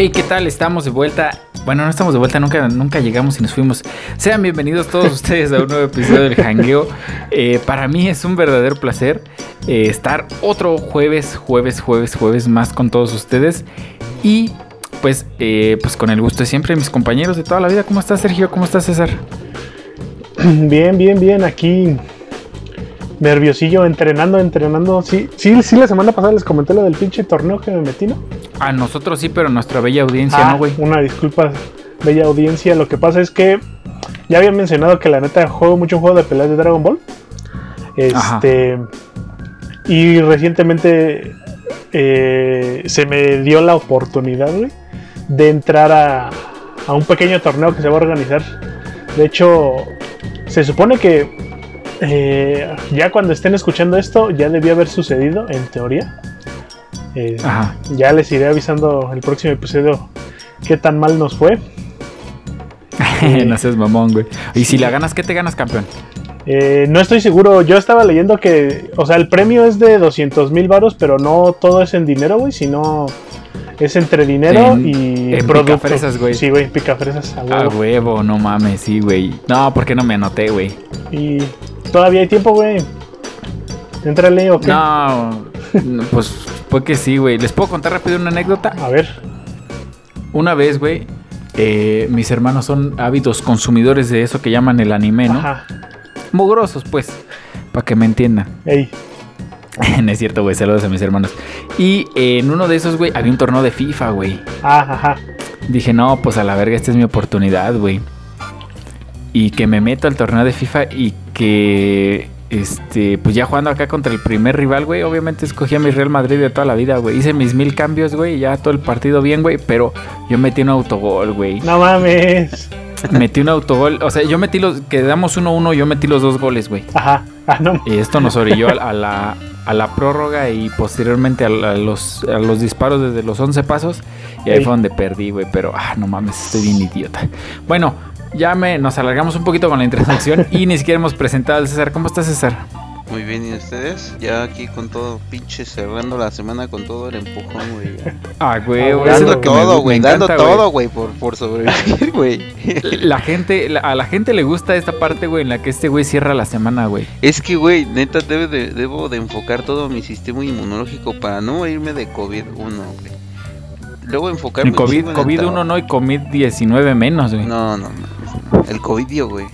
Hey, ¿qué tal? Estamos de vuelta. Bueno, no estamos de vuelta, nunca, nunca llegamos y nos fuimos. Sean bienvenidos todos ustedes a un nuevo episodio del Hangueo. Eh, para mí es un verdadero placer eh, estar otro jueves, jueves, jueves, jueves más con todos ustedes. Y pues, eh, pues con el gusto de siempre, mis compañeros de toda la vida. ¿Cómo estás, Sergio? ¿Cómo estás, César? Bien, bien, bien. Aquí nerviosillo, entrenando, entrenando. Sí, sí, sí, la semana pasada les comenté lo del pinche torneo que me metí, ¿no? A nosotros sí, pero nuestra bella audiencia, Ah, ¿no, güey? Una disculpa, bella audiencia. Lo que pasa es que ya había mencionado que la neta juego mucho un juego de peleas de Dragon Ball. Este. Y recientemente eh, se me dio la oportunidad, güey, de entrar a, a un pequeño torneo que se va a organizar. De hecho, se supone que eh, ya cuando estén escuchando esto, ya debió haber sucedido, en teoría. Eh, Ajá. ya les iré avisando el próximo episodio qué tan mal nos fue. no seas mamón, güey. Y si la ganas, ¿qué te ganas, campeón? Eh, no estoy seguro, yo estaba leyendo que, o sea, el premio es de 200 mil varos, pero no todo es en dinero, güey, sino es entre dinero En- y en producto. picafresas, güey. Sí, güey, picafresas a A huevo. huevo, no mames, sí, güey. No, ¿por qué no me anoté, güey? Y todavía hay tiempo, güey. Entrale o qué? No, no, pues fue que sí, güey. ¿Les puedo contar rápido una anécdota? A ver. Una vez, güey, eh, mis hermanos son ávidos consumidores de eso que llaman el anime, ¿no? Ajá. Mugrosos, pues, para que me entiendan. Ey. no es cierto, güey, saludos a mis hermanos. Y eh, en uno de esos, güey, había un torneo de FIFA, güey. Ajá. Dije, no, pues a la verga, esta es mi oportunidad, güey. Y que me meto al torneo de FIFA y que, este, pues ya jugando acá contra el primer rival, güey, obviamente escogí a mi Real Madrid de toda la vida, güey. Hice mis mil cambios, güey, ya todo el partido bien, güey, pero yo metí un autogol, güey. No mames. Metí un autogol, o sea, yo metí los, quedamos 1-1, yo metí los dos goles, güey. Ajá. Ah, no. Y esto nos orilló a, a la, a la prórroga y posteriormente a, a los, a los disparos desde los 11 pasos. Y ahí fue donde perdí, güey. Pero, ah, no mames, estoy bien idiota. Bueno, ya me, nos alargamos un poquito con la introducción y ni siquiera hemos presentado al César. ¿Cómo estás, César? Muy bien, ¿y ustedes? Ya aquí con todo, pinche cerrando la semana con todo el empujón, güey. Ah, güey, Ah, güey, Dando todo, güey, dando encanta, todo, güey, por, por sobrevivir, güey. La gente, la- a la gente le gusta esta parte, güey, en la que este güey cierra la semana, güey. Es que, güey, neta, debe de- debo de enfocar todo mi sistema inmunológico para no irme de COVID-1, güey. Luego enfocarme COVID, en el COVID-1 trabajo. no y COVID-19 menos, güey. No, no, no. El COVID, güey.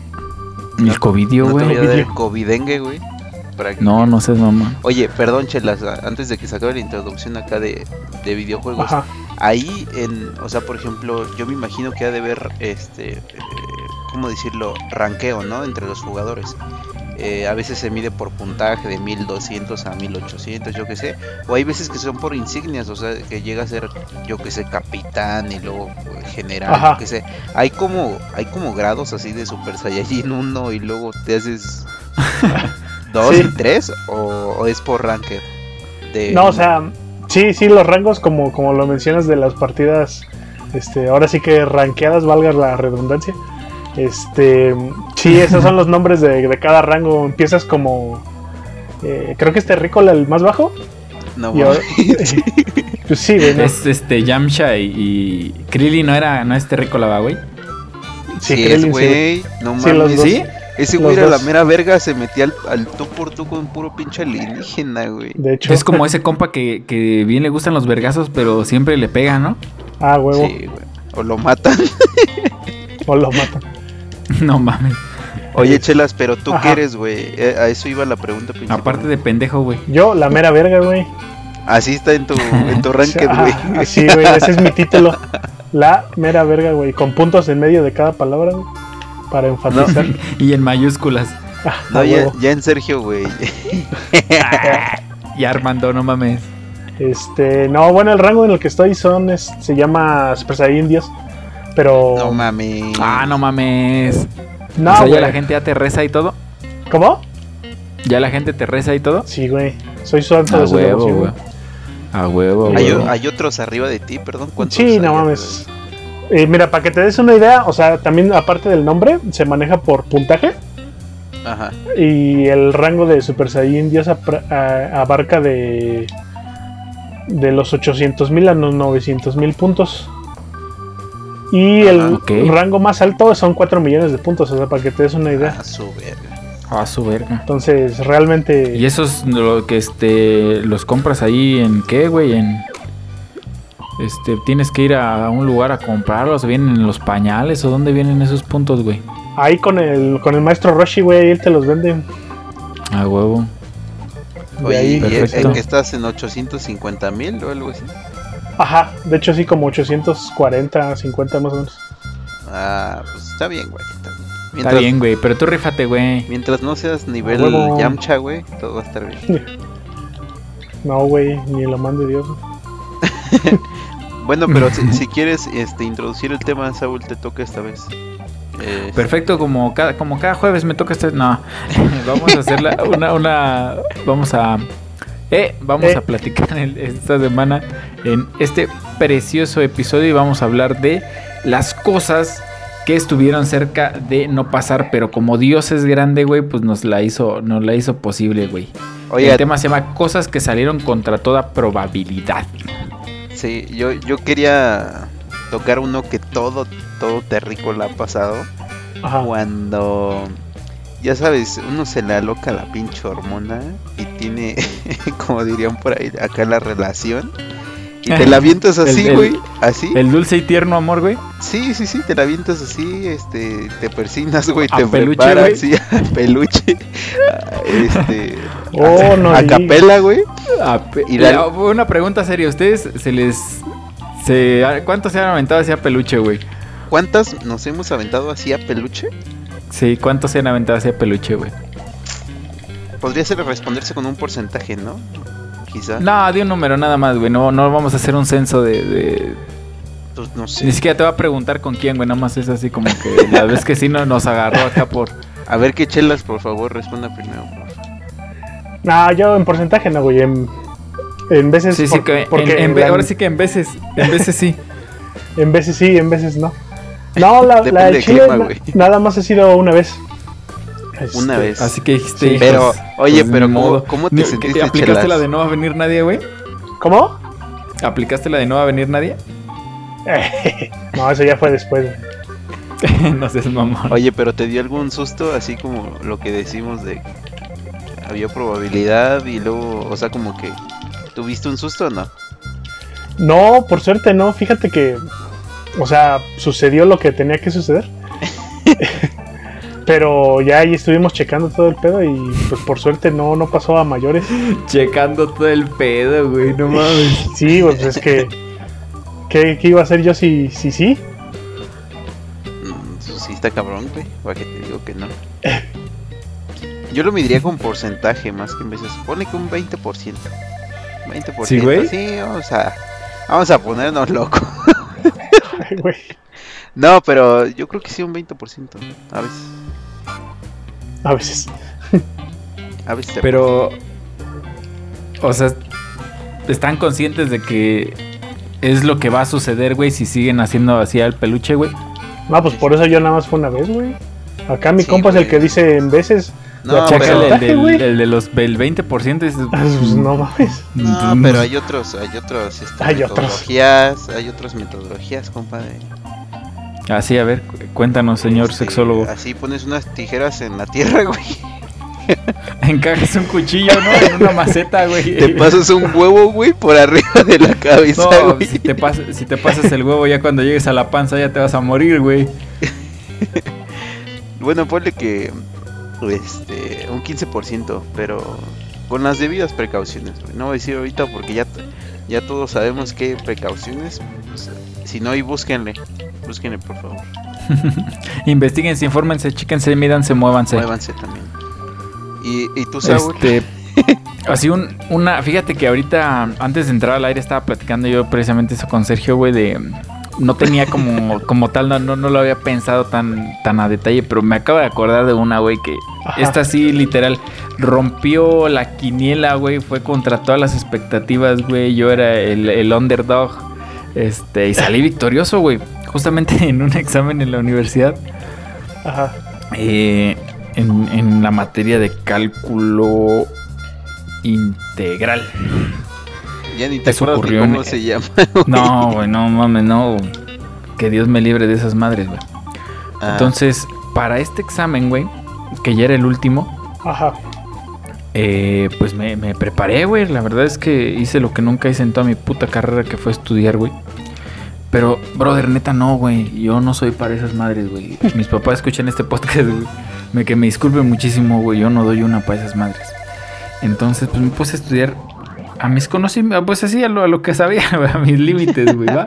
El COVID, ¿No te güey. el Covidio. covidengue, güey? Para que- No, no seas mamá. Oye, perdón, chelas, antes de que se acabe la introducción acá de, de videojuegos. Ajá. Ahí, en, o sea, por ejemplo, yo me imagino que ha de haber, este, eh, ¿cómo decirlo? Ranqueo, ¿no? Entre los jugadores. Eh, a veces se mide por puntaje de 1200 a 1800, yo qué sé. O hay veces que son por insignias, o sea, que llega a ser, yo qué sé, capitán y luego eh, general, Ajá. yo qué sé. Hay como, hay como grados así de Super Saiyajin 1 y luego te haces 2 Sí. y 3 o, o es por ranked. De, No, o sea, sí, sí, los rangos, como, como lo mencionas de las partidas, este, ahora sí que ranqueadas, valga la redundancia. Este, sí, esos son los nombres de, de cada rango. Empiezas como, eh, creo que es Terrícola el más bajo. no, ahora- mames. pues sí, güey, ¿no? Es este Yamcha y, y Krillin no era, no es terrícola, ¿va, güey. Sí, Sí, Krillin, es, sí, güey. No Sí, los mames. dos. ¿Sí? Ese güey era la mera verga, se metía al, al tú por tú con puro pinche alienígena, güey. De hecho, Es como ese compa que, que bien le gustan los vergazos, pero siempre le pega, ¿no? ah, huevo, Sí, güey. O lo matan. o lo matan. No mames. Oye, chelas, pero tú Ajá. qué eres, güey. Eh, a eso iba la pregunta principal. Aparte de pendejo, güey. Yo, la mera verga, güey. Así está en tu, en tu ranked, Ah, güey. Así, güey, ese es mi título. La mera verga, güey, con puntos en medio de cada palabra, güey, para enfatizar. Y en mayúsculas. Ah, No, ya, en Sergio, güey. Y Armando, no mames. Este, no, bueno, el rango en el que estoy son, es- se llama Super Saiyan Dios, pero... No mames. Ah, no mames. no, o sea, ya güey. la gente ya te reza y todo. ¿Cómo? Ya la gente te reza y todo. Sí, güey, soy santo A de huevo, güey. A huevo, Hay, güey. hay otros arriba de ti, perdón. ¿cuántos Sí, hay no mames. Eh, mira, para que te des una idea, o sea, también aparte del nombre, se maneja por puntaje Ajá. y el rango de Super Saiyan Dios abarca de de los 800 mil a los 900 mil puntos. Y el rango más alto son 4 millones de puntos, o sea, para que te des una idea. A su verga. A su verga. Entonces, realmente. ¿Y esos lo que este los compras ahí en qué, güey? En este tienes que ir a un lugar a comprarlos, vienen en los pañales o dónde vienen esos puntos, güey? Ahí con el con el maestro Roshi, güey, él te los vende. A huevo. Oye, ahí, ¿en que estás en 850 mil o algo así? Ajá, de hecho sí, como 840, 50 más o menos. Ah, pues está bien, güey. Está bien, güey, pero tú rifate, güey. Mientras no seas nivel Yamcha, güey, todo va a estar bien. no, güey, ni lo mande Dios. bueno, pero si, quieres este, introducir el tema, Saúl, te toca esta vez. Eh, Perfecto, como cada, como cada jueves me toca este. No, vamos a hacer una, una. Vamos a. Eh, vamos eh. a platicar esta semana en este precioso episodio y vamos a hablar de las cosas que estuvieron cerca de no pasar, pero como Dios es grande, güey, pues nos la hizo, nos la hizo posible, güey. Oye, el tema se llama cosas que salieron contra toda probabilidad. Sí, yo, yo quería tocar uno que todo, todo terrícola ha pasado. Cuando, ya sabes, uno se le aloca la pinche hormona y tiene, como dirían por ahí, acá la relación y te la avientas así, güey. Así. El dulce y tierno amor, güey. Sí, sí, sí, te la avientas así, este, te persignas, güey, te peluche, preparas, sí, a peluche. este, oh, no, a capela, güey. Una pregunta seria, ¿ustedes se les se cuántos se han aventado así a peluche, güey? ¿Cuántas nos hemos aventado así a peluche? Sí, ¿cuántos se han aventado así a peluche, güey? Podría ser responderse con un porcentaje, ¿no? No, de un número nada más, güey. No, no vamos a hacer un censo de, Pues no sé. Ni siquiera te va a preguntar con quién, güey. Nada más es así como que la vez que sí no, nos agarró acá por. A ver qué chelas, por favor, responda primero. No, yo en porcentaje no, güey. En, en veces. Sí, sí, que porque ahora sí que en veces. En veces sí. en veces sí, en veces no. No, la, la de Chile nada más ha sido una vez. Una vez. Así que dijiste. pero, oye, pues, pero ¿cómo, ¿cómo, te sentiste? ¿Aplicaste la de no va a venir nadie, güey? ¿Cómo? ¿Aplicaste la de no va a venir nadie? no, eso ya fue después. no seas mamón. Oye, pero ¿te dio algún susto? Así como lo que decimos de. Había probabilidad y luego, o sea, como que. ¿Tuviste un susto o no? No, por suerte no. Fíjate que. O sea, sucedió lo que tenía que suceder. Pero ya ahí estuvimos checando todo el pedo y pues por suerte no, no pasó a mayores. Checando todo el pedo, güey, no mames. Sí, pues es que. ¿Qué, iba a hacer yo si sí? Si, si? Mm, sí está cabrón, güey. Para que te digo que no. Yo lo mediría con porcentaje más que en veces. Pone que un 20%. 20%. ¿Sí, güey? Sí, vamos a, vamos a ponernos locos. Ay, güey. No, pero yo creo que sí un 20%. A veces. A veces. A veces. Pero. O sea, ¿están conscientes de que es lo que va a suceder, güey, si siguen haciendo así al peluche, güey? No, pues por eso yo nada más fue una vez, güey. Acá mi compa es el que dice en veces. No, pero el, del, el de los el 20% es, ah, pues, no mames. No, pero hay otros, hay otros este, hay metodologías, hay otras metodologías, compadre. Así, a ver, cuéntanos, señor este, sexólogo. Así pones unas tijeras en la tierra, güey. Encajas un cuchillo, ¿no? En una maceta, güey. Te pasas un huevo, güey, por arriba de la cabeza, no, Si te, si te pasas el huevo ya cuando llegues a la panza ya te vas a morir, güey. bueno, ponle que este, un 15%, pero con las debidas precauciones, güey. No voy a decir ahorita porque ya, ya todos sabemos qué precauciones. Pues, si no, y búsquenle. Búsquenle, por favor. Investíguense, infórmense, chíquense, mídanse, muévanse. Muévanse también. ¿Y, y tú, Saúl? Este, así un, una... Fíjate que ahorita, antes de entrar al aire, estaba platicando yo precisamente eso con Sergio, güey, de... No tenía como, como tal, no, no, lo había pensado tan, tan a detalle, pero me acabo de acordar de una, güey, que esta sí, literal, rompió la quiniela, güey, fue contra todas las expectativas, güey. Yo era el, el underdog, este, y salí victorioso, güey justamente en un examen en la universidad. Ajá. Eh, en, la materia de cálculo integral. Ya ni te acuerdas cómo se llama. No, güey, no mames, no. que Dios me libre de esas madres, güey. Ah. Entonces, para este examen, güey, que ya era el último, Ajá. Eh, pues me, me preparé, güey. La verdad es que hice lo que nunca hice en toda mi puta carrera, que fue estudiar, güey. Pero, brother, neta, no, güey. Yo no soy para esas madres, güey. Mis papás escuchan este podcast, güey. Me, que me disculpen muchísimo, güey. Yo no doy una para esas madres. Entonces, pues me puse a estudiar a mis conocimientos, pues así, a lo, a lo que sabía, a mis límites, güey, ¿va?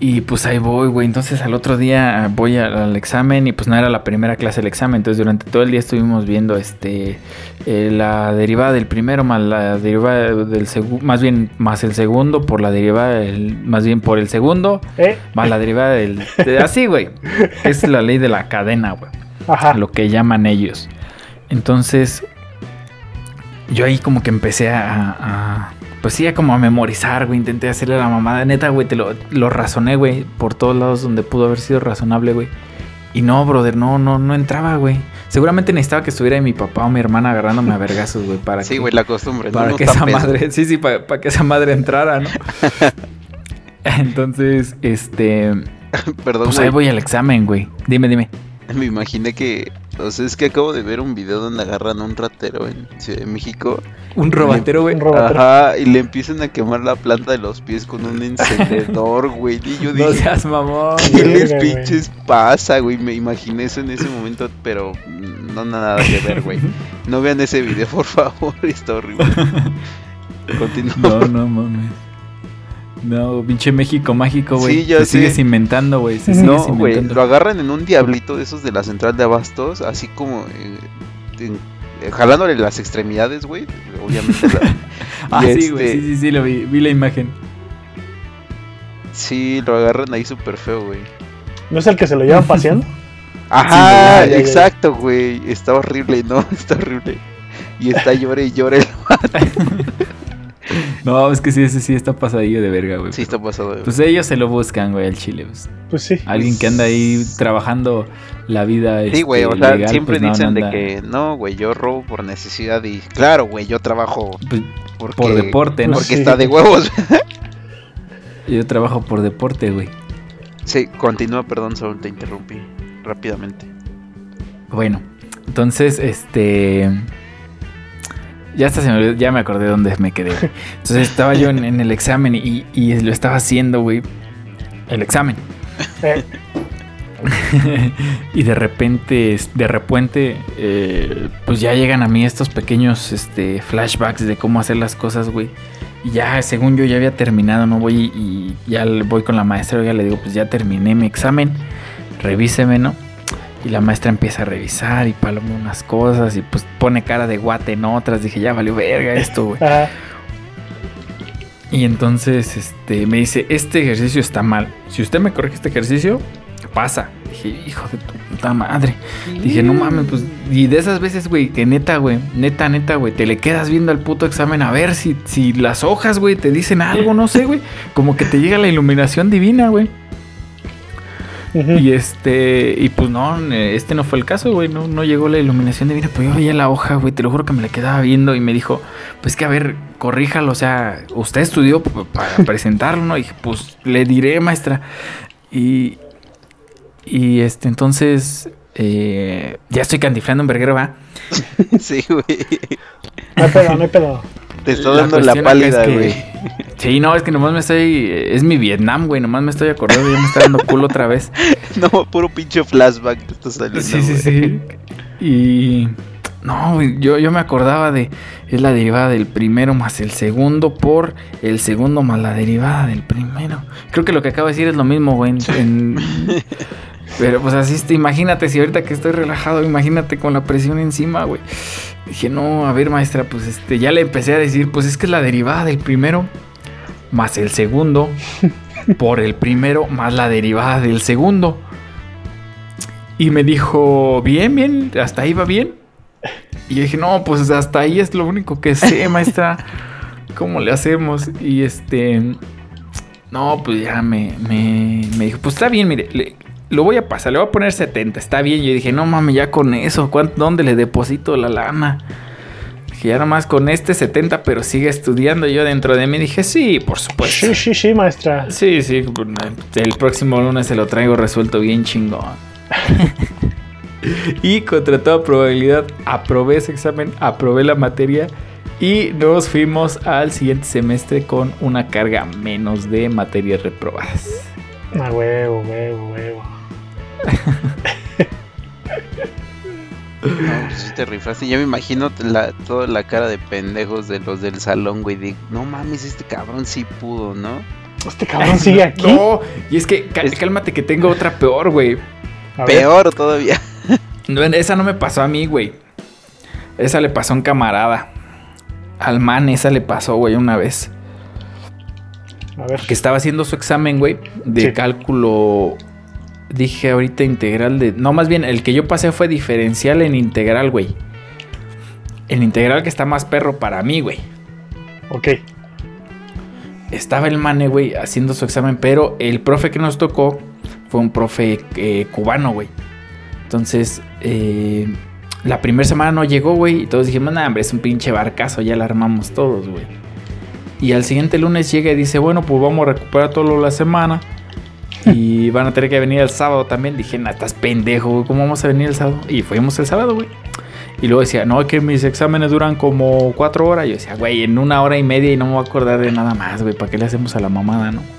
Y pues ahí voy, güey. Entonces al otro día voy al, examen y pues no era la primera clase del examen. Entonces durante todo el día estuvimos viendo este eh, la derivada del primero más la derivada del segundo, más bien más el segundo por la derivada más bien por el segundo ¿Eh? más la derivada del así, güey. Es la ley de la cadena, güey. Ajá. Lo que llaman ellos. Entonces yo ahí como que empecé a pues sí, como a memorizar, güey. Intenté hacerle la mamada. Neta, güey, te lo, lo razoné, güey. Por todos lados donde pudo haber sido razonable, güey. Y no, brother, no, no, no entraba, güey. Seguramente necesitaba que estuviera mi papá o mi hermana agarrándome a vergazos, güey, para sí, güey, la costumbre. Para que esa madre, sí, sí, para, para, que esa madre entrara, ¿no? Entonces, este... Perdón, Pues ahí voy al examen, güey. Dime, dime. Me imaginé que o sea, es que acabo de ver un video donde agarran a un ratero en Ciudad de México. Un robatero, güey. Ajá, y le empiezan a quemar la planta de los pies con un encendedor, güey. Y yo dije, no seas mamón. ¿Qué les pinches pasa, güey? Me imaginé eso en ese momento, pero no nada que ver, güey. No vean ese video, por favor, está horrible. Continúa. No, no mames. No, pinche México mágico, güey. Sí, ya sigues inventando, güey. No, güey, lo agarran en un diablito de esos de la central de abastos, así como eh, eh, jalándole las extremidades, güey. Obviamente. ah, sí, güey, este sí, sí, sí, lo vi, vi la imagen. Sí, lo agarran ahí súper feo, güey. ¿No es el que se lo llevan paseando? Ajá, exacto, güey. Está horrible, ¿no? Está horrible. Y está llore y llore el No, es que sí, ese sí está pasadillo de verga, güey. Sí, está pasado. De pues ellos se lo buscan, güey, al chile. Pues. pues, sí. Alguien que anda ahí trabajando la vida. Sí, güey, o este, sea, siempre pues, dicen de que no, güey, yo robo por necesidad y claro, güey, yo trabajo pues, por deporte, ¿no? Porque está de huevos. yo trabajo por deporte, güey. Sí, continúa, perdón, solo te interrumpí rápidamente. Bueno, entonces, este ya hasta se me ya me acordé de dónde me quedé. Entonces estaba yo en, el examen y, lo estaba haciendo, güey. El examen. y de repente, de repente, eh, pues ya llegan a mí estos pequeños este, flashbacks de cómo hacer las cosas, güey. Y ya, según yo ya había terminado, ¿no? Voy y ya voy con la maestra, ya le digo, pues ya terminé mi examen, revíseme, ¿no? Y la maestra empieza a revisar y paloma unas cosas y pues pone cara de guate en otras. Dije, ya valió verga esto, güey. Y entonces este, me dice, este ejercicio está mal. Si usted me corrige este ejercicio, pasa. Dije, hijo de tu puta madre. Dije, no mames, pues. Y de esas veces, güey, que neta, güey, neta, neta, güey, te le quedas viendo al puto examen a ver si, si las hojas, güey, te dicen algo, no sé, güey. Como que te llega la iluminación divina, güey. Y este, y pues no, este no fue el caso, güey, no, no llegó la iluminación divina, pues yo veía la hoja, güey, te lo juro que me la quedaba viendo y me dijo, pues que a ver, corríjalo, o sea, usted estudió para presentarlo, ¿no? Y dije, pues le diré, maestra. Y, y este, entonces, eh, ya estoy cantiflando en verguero, ¿va? sí, güey. No hay pedo, no hay pedo. Te estoy dando la pálida, güey. Sí, no, es que nomás me estoy. Es mi Vietnam, güey. Nomás me estoy acordando. Ya me está dando culo otra vez. No, puro pinche flashback te está saliendo. Sí, sí, sí. Y. No, güey, yo, yo me acordaba de. Es la derivada del primero más el segundo por el segundo más la derivada del primero. Creo que lo que acabo de decir es lo mismo, güey. En, pero pues así, imagínate, si ahorita que estoy relajado, imagínate con la presión encima, güey. Dije, no, a ver, maestra, pues este, ya le empecé a decir, pues es que es la derivada del primero más el segundo por el primero más la derivada del segundo. Y me dijo, bien, bien, hasta ahí va bien. Y yo dije, no, pues hasta ahí es lo único que sé, maestra. ¿Cómo le hacemos? Y este, no, pues ya me, me, me dijo, pues está bien, mire, lo voy a pasar, le voy a poner 70, está bien. Yo dije, no mames, ya con eso, ¿dónde le deposito la lana? Que ya nomás con este 70, pero sigue estudiando. Yo dentro de mí dije, sí, por supuesto. Sí, sí, sí, maestra. Sí, sí. El próximo lunes se lo traigo resuelto bien chingón. y contra toda probabilidad, aprobé ese examen, aprobé la materia. Y nos fuimos al siguiente semestre con una carga menos de materias reprobadas. Ah, huevo, huevo, huevo. No, pues sí te rifaste. Ya me imagino la, toda la cara de pendejos de los del salón, güey. De, no mames, este cabrón sí pudo, ¿no? Este cabrón sigue aquí. No, y es que cálmate que tengo otra peor, güey. Peor todavía. No, esa no me pasó a mí, güey. Esa le pasó a un camarada. Al man, esa le pasó, güey, una vez. A ver. Que estaba haciendo su examen, güey, de cálculo dije ahorita integral de... No, más bien, el que yo pasé fue diferencial en integral, güey. El integral que está más perro para mí, güey. Ok. Estaba el mane, güey, haciendo su examen, pero el profe que nos tocó fue un profe eh, cubano, güey. Entonces, eh, la primera semana no llegó, güey, y todos dijimos, nah, hombre, es un pinche barcazo, ya la armamos todos, güey. Y al siguiente lunes llega y dice, bueno, pues vamos a recuperar todo la semana y van a tener que venir el sábado también. Dije, nah, estás pendejo, ¿cómo vamos a venir el sábado? Y fuimos el sábado, güey. Y luego decía, no, que mis exámenes duran como cuatro horas. Yo decía, güey, en una hora y media y no me voy a acordar de nada más, güey. ¿Para qué le hacemos a la mamada, no?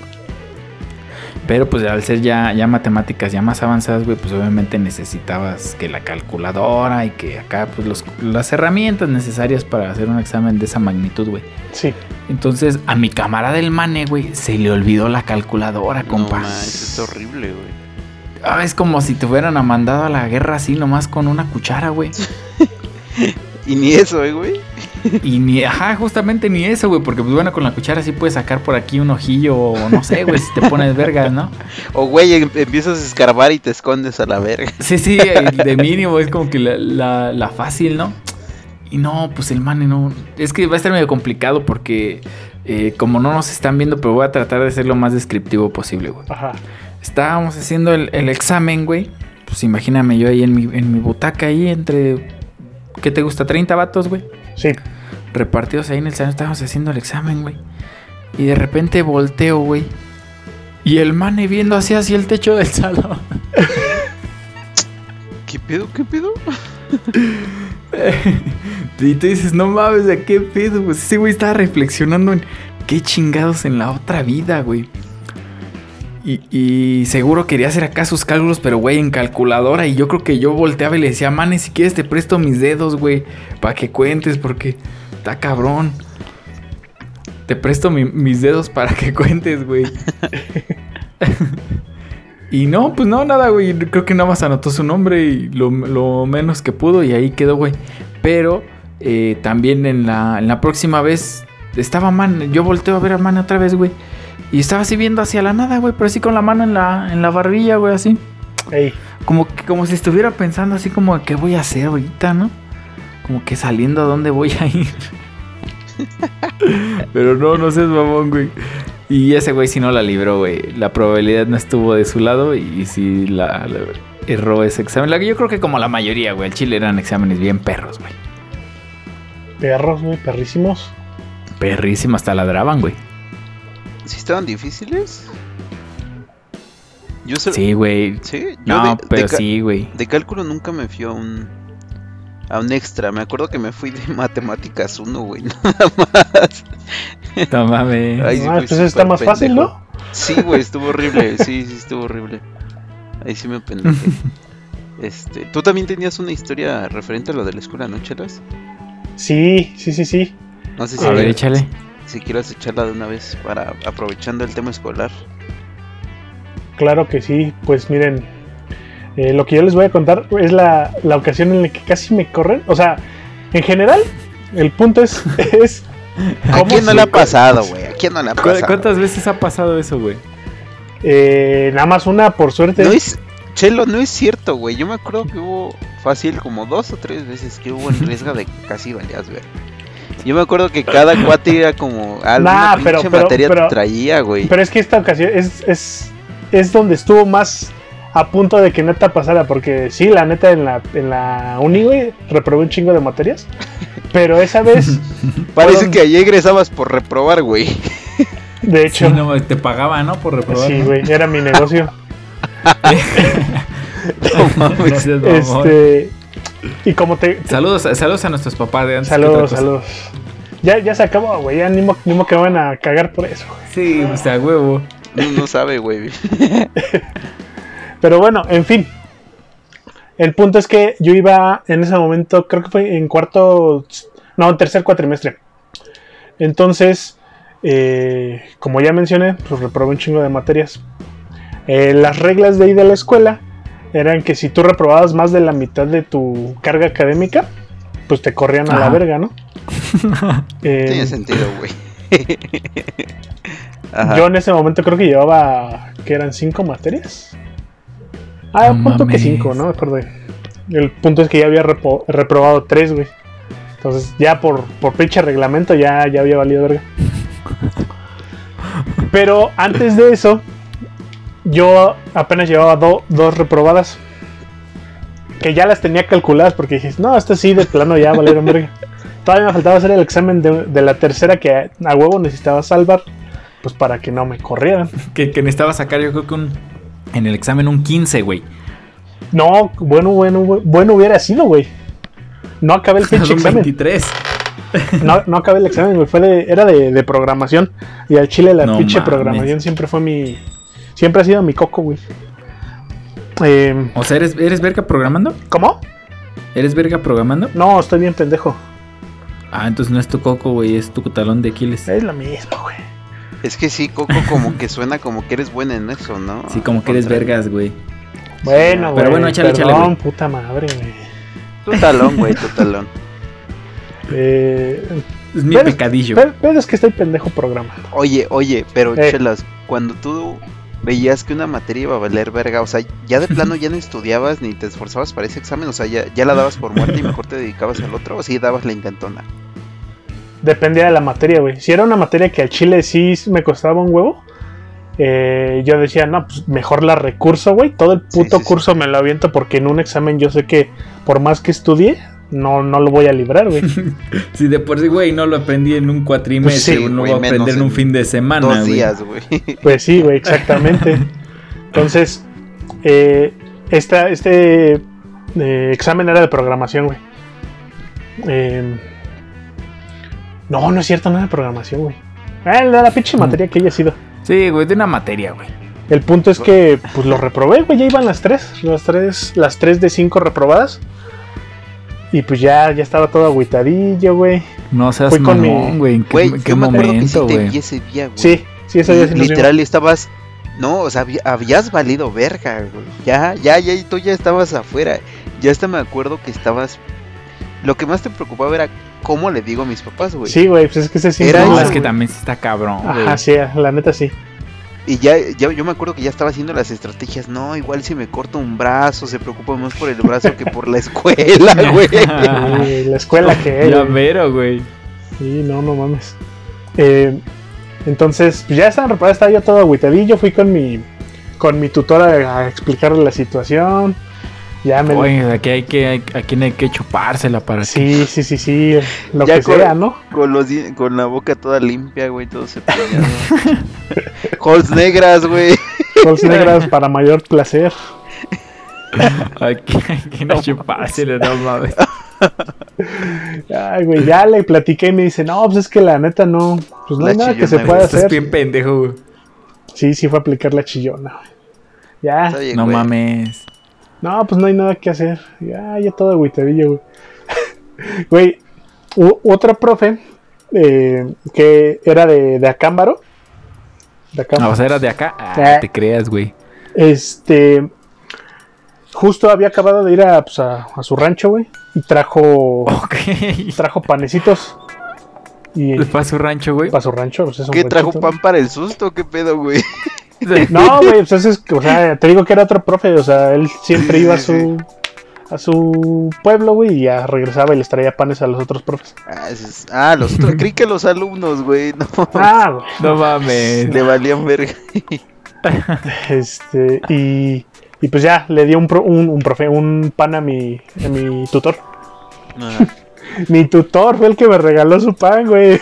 Pero pues al ser ya, ya matemáticas ya más avanzadas, güey, pues obviamente necesitabas que la calculadora y que acá, pues los, las herramientas necesarias para hacer un examen de esa magnitud, güey. Sí. Entonces a mi camarada del mane, güey, se le olvidó la calculadora, compa. No, es horrible, güey. Ah, es como si te hubieran mandado a la guerra así nomás con una cuchara, güey. y ni eso, eh, güey. Y ni, ajá, justamente ni eso, güey, porque pues bueno, con la cuchara sí puedes sacar por aquí un ojillo o no sé, güey, si te pones verga, ¿no? O, güey, em, empiezas a escarbar y te escondes a la verga. Sí, sí, de mínimo es como que la, la, fácil, ¿no? Y no, pues el man no. Es que va a estar medio complicado porque eh, como no nos están viendo, pero voy a tratar de ser lo más descriptivo posible, güey. Ajá. Estábamos haciendo el, el, examen, güey. Pues imagíname yo ahí en mi, en mi butaca ahí entre... ¿Qué te gusta? ¿30 vatos, güey? Sí. Repartidos ahí en el salón, estábamos haciendo el examen, güey. Y de repente volteo, güey. Y el mane viendo hacia, hacia el techo del salón. ¿Qué pedo? ¿Qué pedo? y tú dices, no mames, ¿de qué pedo? Pues ese güey estaba reflexionando en qué chingados en la otra vida, güey. Y, y, seguro quería hacer acá sus cálculos, pero güey, en calculadora. Y yo creo que yo volteaba y le decía, Mane, si quieres te presto mis dedos, güey, para que cuentes, porque está cabrón. Te presto mis dedos para que cuentes, güey. y no, pues no, nada, güey. Creo que nada más anotó su nombre y lo, menos que pudo y ahí quedó, güey. Pero eh, también en la, en la próxima vez estaba Man. Yo volteo a ver a Man otra vez, güey. Y estaba así viendo hacia la nada, güey, pero así con la mano en la, en la barbilla, güey, así. Como, como si estuviera pensando así como, ¿qué voy a hacer ahorita, no? Como que saliendo a dónde voy a ir. pero no, no seas mamón, güey. Y ese güey si no la libró, güey. La probabilidad no estuvo de su lado y si la, erró ese examen. La yo creo que como la mayoría, güey. El Chile eran exámenes bien perros, güey. Perros, güey, perrísimos. Perrísimos, hasta ladraban, güey. ¿Sí estaban difíciles? Yo Sí, güey. Sí, no, pero sí, güey. De cálculo nunca me fui a un a un extra. Me acuerdo que me fui de matemáticas 1, güey, nada más. No mames. ah, entonces está más fácil, ¿no? Sí, güey, estuvo horrible. Sí, sí, estuvo horrible. Ahí sí me pendejé. Este, ¿tú también tenías una historia referente a lo de la escuela, no, Chelas? Sí, sí, sí, sí. No sé si a ver, échale si quieres echarla de una vez para aprovechando el tema escolar. Claro que sí, pues miren, eh, lo que yo les voy a contar es la, ocasión en la que casi me corren. O sea, en general, el punto es... es ¿A quién no le ha pasado, güey? ¿A quién no le ha pasado? ¿Cuántas veces ha pasado eso, güey? Eh, nada más una, por suerte. No es, Chelo, no es cierto, güey. Yo me acuerdo que hubo fácil como dos o tres veces que hubo en riesgo de casi valías, güey. Yo me acuerdo que cada cuate era como alguna nah, materia traía, güey. Pero es que esta ocasión es, es, es donde estuvo más a punto de que neta pasara, porque sí, la neta en la, en la uni, güey, reprobé un chingo de materias. Pero esa vez. Parece que allí egresabas por reprobar, güey. De hecho. no, te pagaba, ¿no? Por reprobar. Sí, güey, era mi negocio. este. Y como te. Saludos, saludos a nuestros papás de antes. Saludos, saludos. Ya, ya se acabó, güey. Ya ni modo, que van a cagar por eso, güey. Sí, o sea, huevo. No, no sabe, güey. Pero bueno, en fin. El punto es que yo iba en ese momento, creo que fue en cuarto, no, en tercer cuatrimestre. Entonces, eh, como ya mencioné, pues reprobé un chingo de materias. Eh, las reglas de ir a la escuela eran que si tú reprobabas más de la mitad de tu carga académica, pues te corrían a la verga, ¿no? eh, Tiene sentido, güey. yo en ese momento creo que llevaba, que eran cinco materias. Ah, un punto que 5, ¿no? El punto es que ya había reprobado 3, güey. Entonces, ya por, por pinche reglamento ya, ya había valido verga. Pero antes de eso, yo apenas llevaba dos reprobadas. Que ya las tenía calculadas porque dije, no, esto sí de plano ya valieron verga. Todavía me faltaba hacer el examen de, la tercera que a huevo necesitaba salvar. Pues para que no me corrieran. Que, que necesitaba sacar, yo creo que un en el examen un 15, güey. No, bueno, bueno, bueno hubiera sido, güey. No acabé el pinche examen. 23. No, no acabé el examen, güey. Fue de, era de, programación. Y al chile la pinche programación siempre fue mi. Siempre ha sido mi coco, güey. Eh, o sea, ¿eres, ¿eres verga programando? ¿Cómo? ¿Eres verga programando? No, estoy bien pendejo. Ah, entonces no es tu coco, güey, es tu talón de Aquiles. Es lo mismo, güey. Es que sí, Coco como que suena como que eres buena en eso, ¿no? Sí, como que eres vergas, güey. Bueno, güey. Pero bueno, échale, perdón, puta madre, güey. Tu talón, güey, tu talón. Eh, es mi pecadillo. Pero, es que estoy pendejo programando. Oye, oye, pero eh. chelas, cuando tú veías que una materia iba a valer verga, o sea, ya de plano ya no estudiabas ni te esforzabas para ese examen, o sea, ya, ya la dabas por muerte y mejor te dedicabas al otro, o sí dabas la intentona dependía de la materia, güey. Si era una materia que al chile sí me costaba un huevo, eh, yo decía, no, pues mejor la recurso, güey. Todo el puto curso me lo aviento porque en un examen yo sé que por más que estudie, no, no lo voy a librar, güey. Si de por sí, güey, no lo aprendí en un cuatrimestre, pues no lo voy a aprender en un fin de semana, dos días, güey. Pues sí, güey, exactamente. Entonces, eh, este eh, examen era de programación, güey. Eh, no, no es cierto, no de programación, güey. Ah, de la pinche mm. materia que haya sido. Sí, güey, de una materia, güey. El punto es que, pues lo reprobé, güey. Ya iban las tres. Las tres, las tres de cinco reprobadas. Y pues ya, ya estaba todo agüitadillo, güey. No seas Fui con mi... güey. ¿En qué, ¿en qué momento, güey? ese día, güey. Sí, sí, ese día Literal, estabas... No, o sea, habías valido verga, güey. Ya, ya, ya, y tú ya estabas afuera. Ya hasta me acuerdo que estabas... Lo que más te preocupaba era cómo le digo a mis papás, güey. Sí, güey, pues es que se siente. Era es que también está cabrón, güey. Ajá, sí, la neta sí. Y ya, ya, yo me acuerdo que ya estaba haciendo las estrategias. No, igual si me corto un brazo, se preocupa más por el brazo que por la escuela, güey. la escuela que Ya mero, güey. Sí, no, no mames. Eh, entonces, pues ya estaban reparadas, estaba yo todo agüitadillo. Fui con mi, con mi tutora a explicarle la situación. Ya me Oye, aquí hay que, aquí hay que chupársela para Sí, sí, sí, sí, lo que sea, ¿no? Con, los, con la boca toda limpia, güey, todo se Holes negras, güey. Holes negras para mayor placer. Aquí hay que no chupársela, no mames. Ay, güey, ya le platiqué y me dice, no, pues es que la neta no, pues no hay nada que se pueda hacer. Es bien pendejo, güey. Sí, sí fue a aplicar la chillona, güey. Ya. no mames. No, pues no hay nada que hacer. Ya, ya todo agüitadillo, güey. güey, otra profe eh, que era de, de Acámbaro. De Acámbaro. No, o sea, era de acá. Ah, te creas, güey. Este. Justo había acabado de ir a, pues, a, su rancho, güey. Y trajo. Trajo panecitos. Y, ¿Para su rancho, güey? Para su rancho. Pues, ¿Qué trajo pan para el susto? ¿Qué pedo, güey? No, güey, pues es, o sea, te digo que era otro profe, o sea, él siempre iba a su a su pueblo, güey, y ya regresaba y les traía panes a los otros profes. Ah, ah los otros, creí que los alumnos, güey, no. Ah, güey. No mames. Le valían verga. Este, y Y pues ya le di un, un, un, profe, un pan a mi, a mi tutor. mi tutor fue el que me regaló su pan, güey.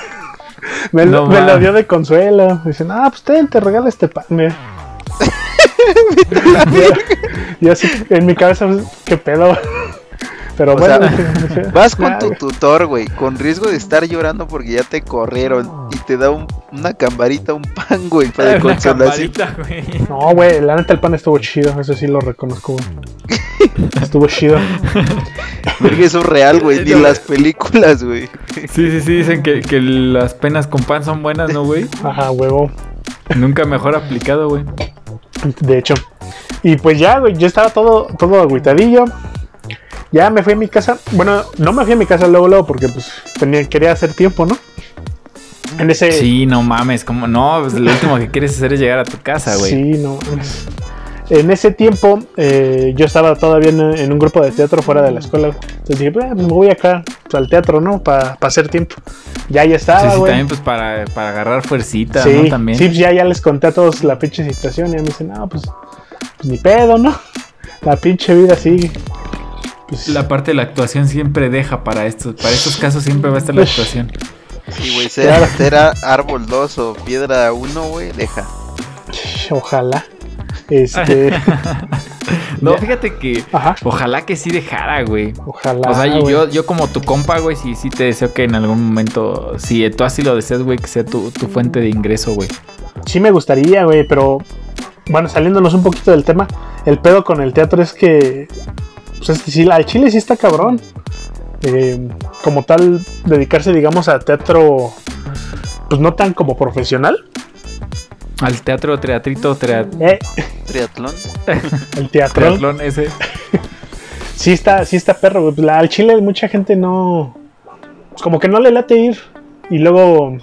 Me, lo, me lo dio de consuelo. Dicen, ah, pues te, te regala este pan. Me... y así en mi cabeza, pues, qué pedo. Pero bueno, vas con tu tutor, güey, con riesgo de estar llorando porque ya te corrieron y te da una cambarita, un pan, güey, para consolación. No, güey, la neta el pan estuvo chido, eso sí lo reconozco, güey. estuvo chido. Porque eso es real, güey, ni las películas, güey. Sí, sí, sí, dicen que, que las penas con pan son buenas, ¿no, güey? Ajá, huevo. Nunca mejor aplicado, güey. De hecho. Y pues ya, güey, yo estaba todo, todo agüitadillo. Ya me fui a mi casa. Bueno, no me fui a mi casa luego, luego, porque pues tenía, quería hacer tiempo, ¿no? En ese... Sí, no mames, como no, pues lo último que quieres hacer es llegar a tu casa, güey. Sí, no. En ese tiempo eh, yo estaba todavía en, un grupo de teatro fuera de la escuela. Entonces dije, pues, me voy acá pues, al teatro, ¿no? Para hacer tiempo. Ya, ya estaba, sí, sí, también pues para, para agarrar fuercita, ¿no? También. Sí, pues ya, ya les conté a todos la pinche situación y me dicen, no, pues, pues ni pedo, ¿no? La pinche vida sigue. Pues, la parte de la actuación siempre deja para estos, para estos casos siempre va a estar la actuación. Sí, güey, sea, árbol 2 o piedra 1, güey, deja. Ojalá. Este. no, fíjate que. Ojalá que sí dejara, güey. Ojalá. O sea, yo, yo como tu compa, güey, sí, sí te deseo que en algún momento, si tú así lo deseas, güey, que sea tu, tu fuente de ingreso, güey. Sí me gustaría, güey, pero. Bueno, saliéndonos un poquito del tema, el pedo con el teatro es que pues sí, al Chile sí está cabrón. Eh, como tal, dedicarse, digamos, a teatro, pues no tan como profesional. Al teatro, teatrito, eh. triatlón. El teatro. Triatlón ese. sí está, sí está perro. Pues al Chile mucha gente no, pues como que no le late ir y luego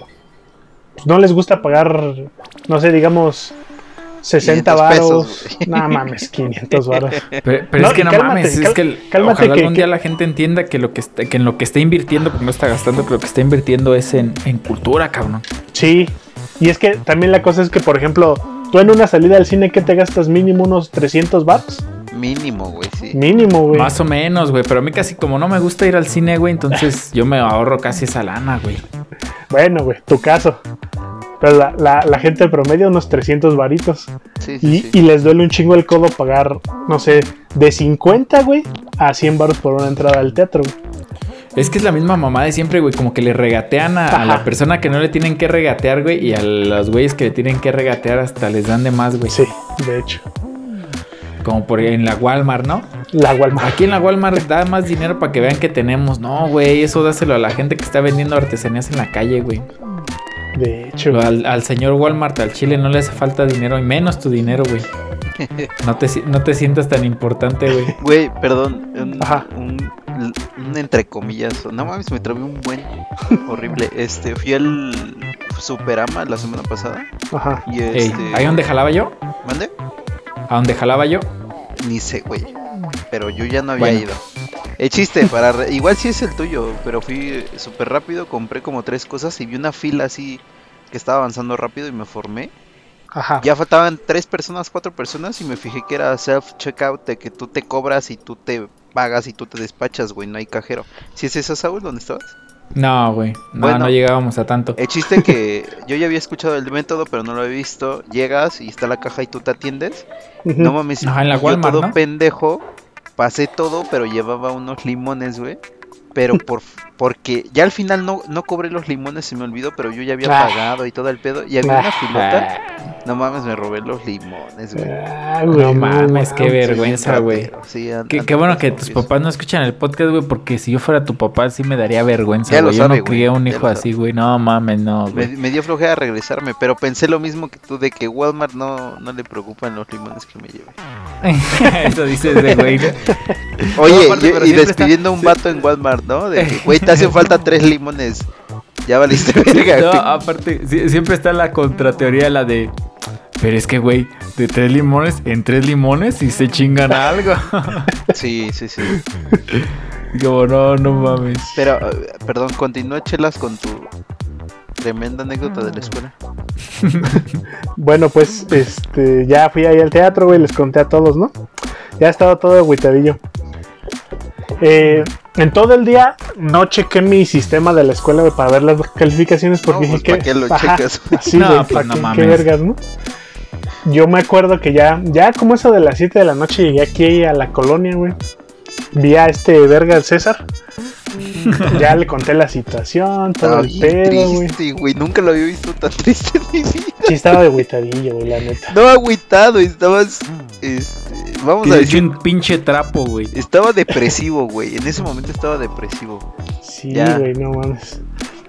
pues no les gusta pagar, no sé, digamos 60 varos. No mames, 500 varos. Pero, es que no mames, es que ojalá algún día la gente entienda que lo que, está, que en lo que está invirtiendo, porque no está gastando, pero lo que está invirtiendo es en, cultura, cabrón. Sí, y es que también la cosa es que, por ejemplo, tú en una salida al cine, ¿qué te gastas mínimo unos 300 baros? Mínimo, güey, sí. Mínimo, güey. Más o menos, güey. Pero a mí casi como no me gusta ir al cine, güey, entonces yo me ahorro casi esa lana, güey. Bueno, güey, tu caso. Pero la, la, la gente promedio unos 300 varitos. y, y, les duele un chingo el codo pagar, no sé, de 50, güey, a 100 baros por una entrada al teatro, Es que es la misma mamá de siempre, güey. Como que le regatean a, la persona que no le tienen que regatear, güey. Y a los güeyes que le tienen que regatear hasta les dan de más, güey. Sí, de hecho. Como por en la Walmart, ¿no? La Walmart. Aquí en la Walmart da más dinero para que vean que tenemos. No, güey, eso dáselo a la gente que está vendiendo artesanías en la calle, güey. De hecho. Al, señor Walmart, al Chile, no le hace falta dinero, y menos tu dinero, güey. No te, no te sientas tan importante, güey. Güey, perdón. Un, Ajá. Un, entre comillas. No mames, me trabé un buen horrible. Este, fui al Superama la semana pasada. Ajá. Y este... ¿Ahí donde jalaba yo? ¿Mande? ¿A dónde jalaba yo? Ni sé, güey. Pero yo ya no había ido. El chiste, para igual sí es el tuyo, pero fui súper rápido, compré como tres cosas y vi una fila así que estaba avanzando rápido y me formé. Ajá. Ya faltaban tres personas, cuatro personas y me fijé que era self-checkout, de que tú te cobras y tú te pagas y tú te despachas, güey, no hay cajero. ¿Si es esa, Saúl, dónde estabas? No, güey, no, no llegábamos a tanto. El chiste que yo ya había escuchado el método, pero no lo había visto. Llegas y está la caja y tú te atiendes. No mames, Ajá, en la Walmart, todo pendejo pasé todo, pero llevaba unos limones, güey. Pero por porque ya al final no, no cobré los limones, se me olvidó, pero yo ya había ah. pagado y todo el pedo. Y había una ah. filota. No mames, me robé los limones, güey. Ah, no mames, qué vergüenza, güey. qué, bueno que tus papás no escuchan el podcast, güey, porque si yo fuera tu papá sí me daría vergüenza, güey. Yo no crié un hijo así, güey. No mames, no, güey. Me, dio flojera regresarme, pero pensé lo mismo que tú, de que Walmart no, no le preocupan los limones que me lleve. Eso dices de güey. Oye, y, despidiendo a un vato en Walmart, ¿no? De que, güey, te hacen falta tres limones. Ya valiste verga. No, aparte, siempre está la contrateoría, la de. Pero es que, güey, de tres limones, en tres limones y se chingan algo. Sí, sí, sí. Como, no, no mames. Pero, perdón, continúa, Chelas, con tu tremenda anécdota de la escuela. bueno, pues, este, ya fui ahí al teatro, güey, les conté a todos, ¿no? Ya estaba todo agüitadillo. Eh, en todo el día no chequé mi sistema de la escuela para ver las calificaciones porque No, dije pues, ¿para que. qué lo Ajá, checas? así, No, güey, pues, ¿para no qué- qué mames. vergas, ¿no? Yo me acuerdo que ya, ya como eso de las 7 de la noche llegué aquí a la colonia, güey. Vi a este verga el César. ya le conté la situación, todo el pedo, güey. triste, güey. Nunca lo había visto tan triste en mi vida. Sí, estaba de agüitadillo, güey, la neta. No agüitado, estabas. Este, vamos a decir. un pinche trapo, güey. Estaba depresivo, güey. En ese momento estaba depresivo. Sí, Ya. güey, no mames.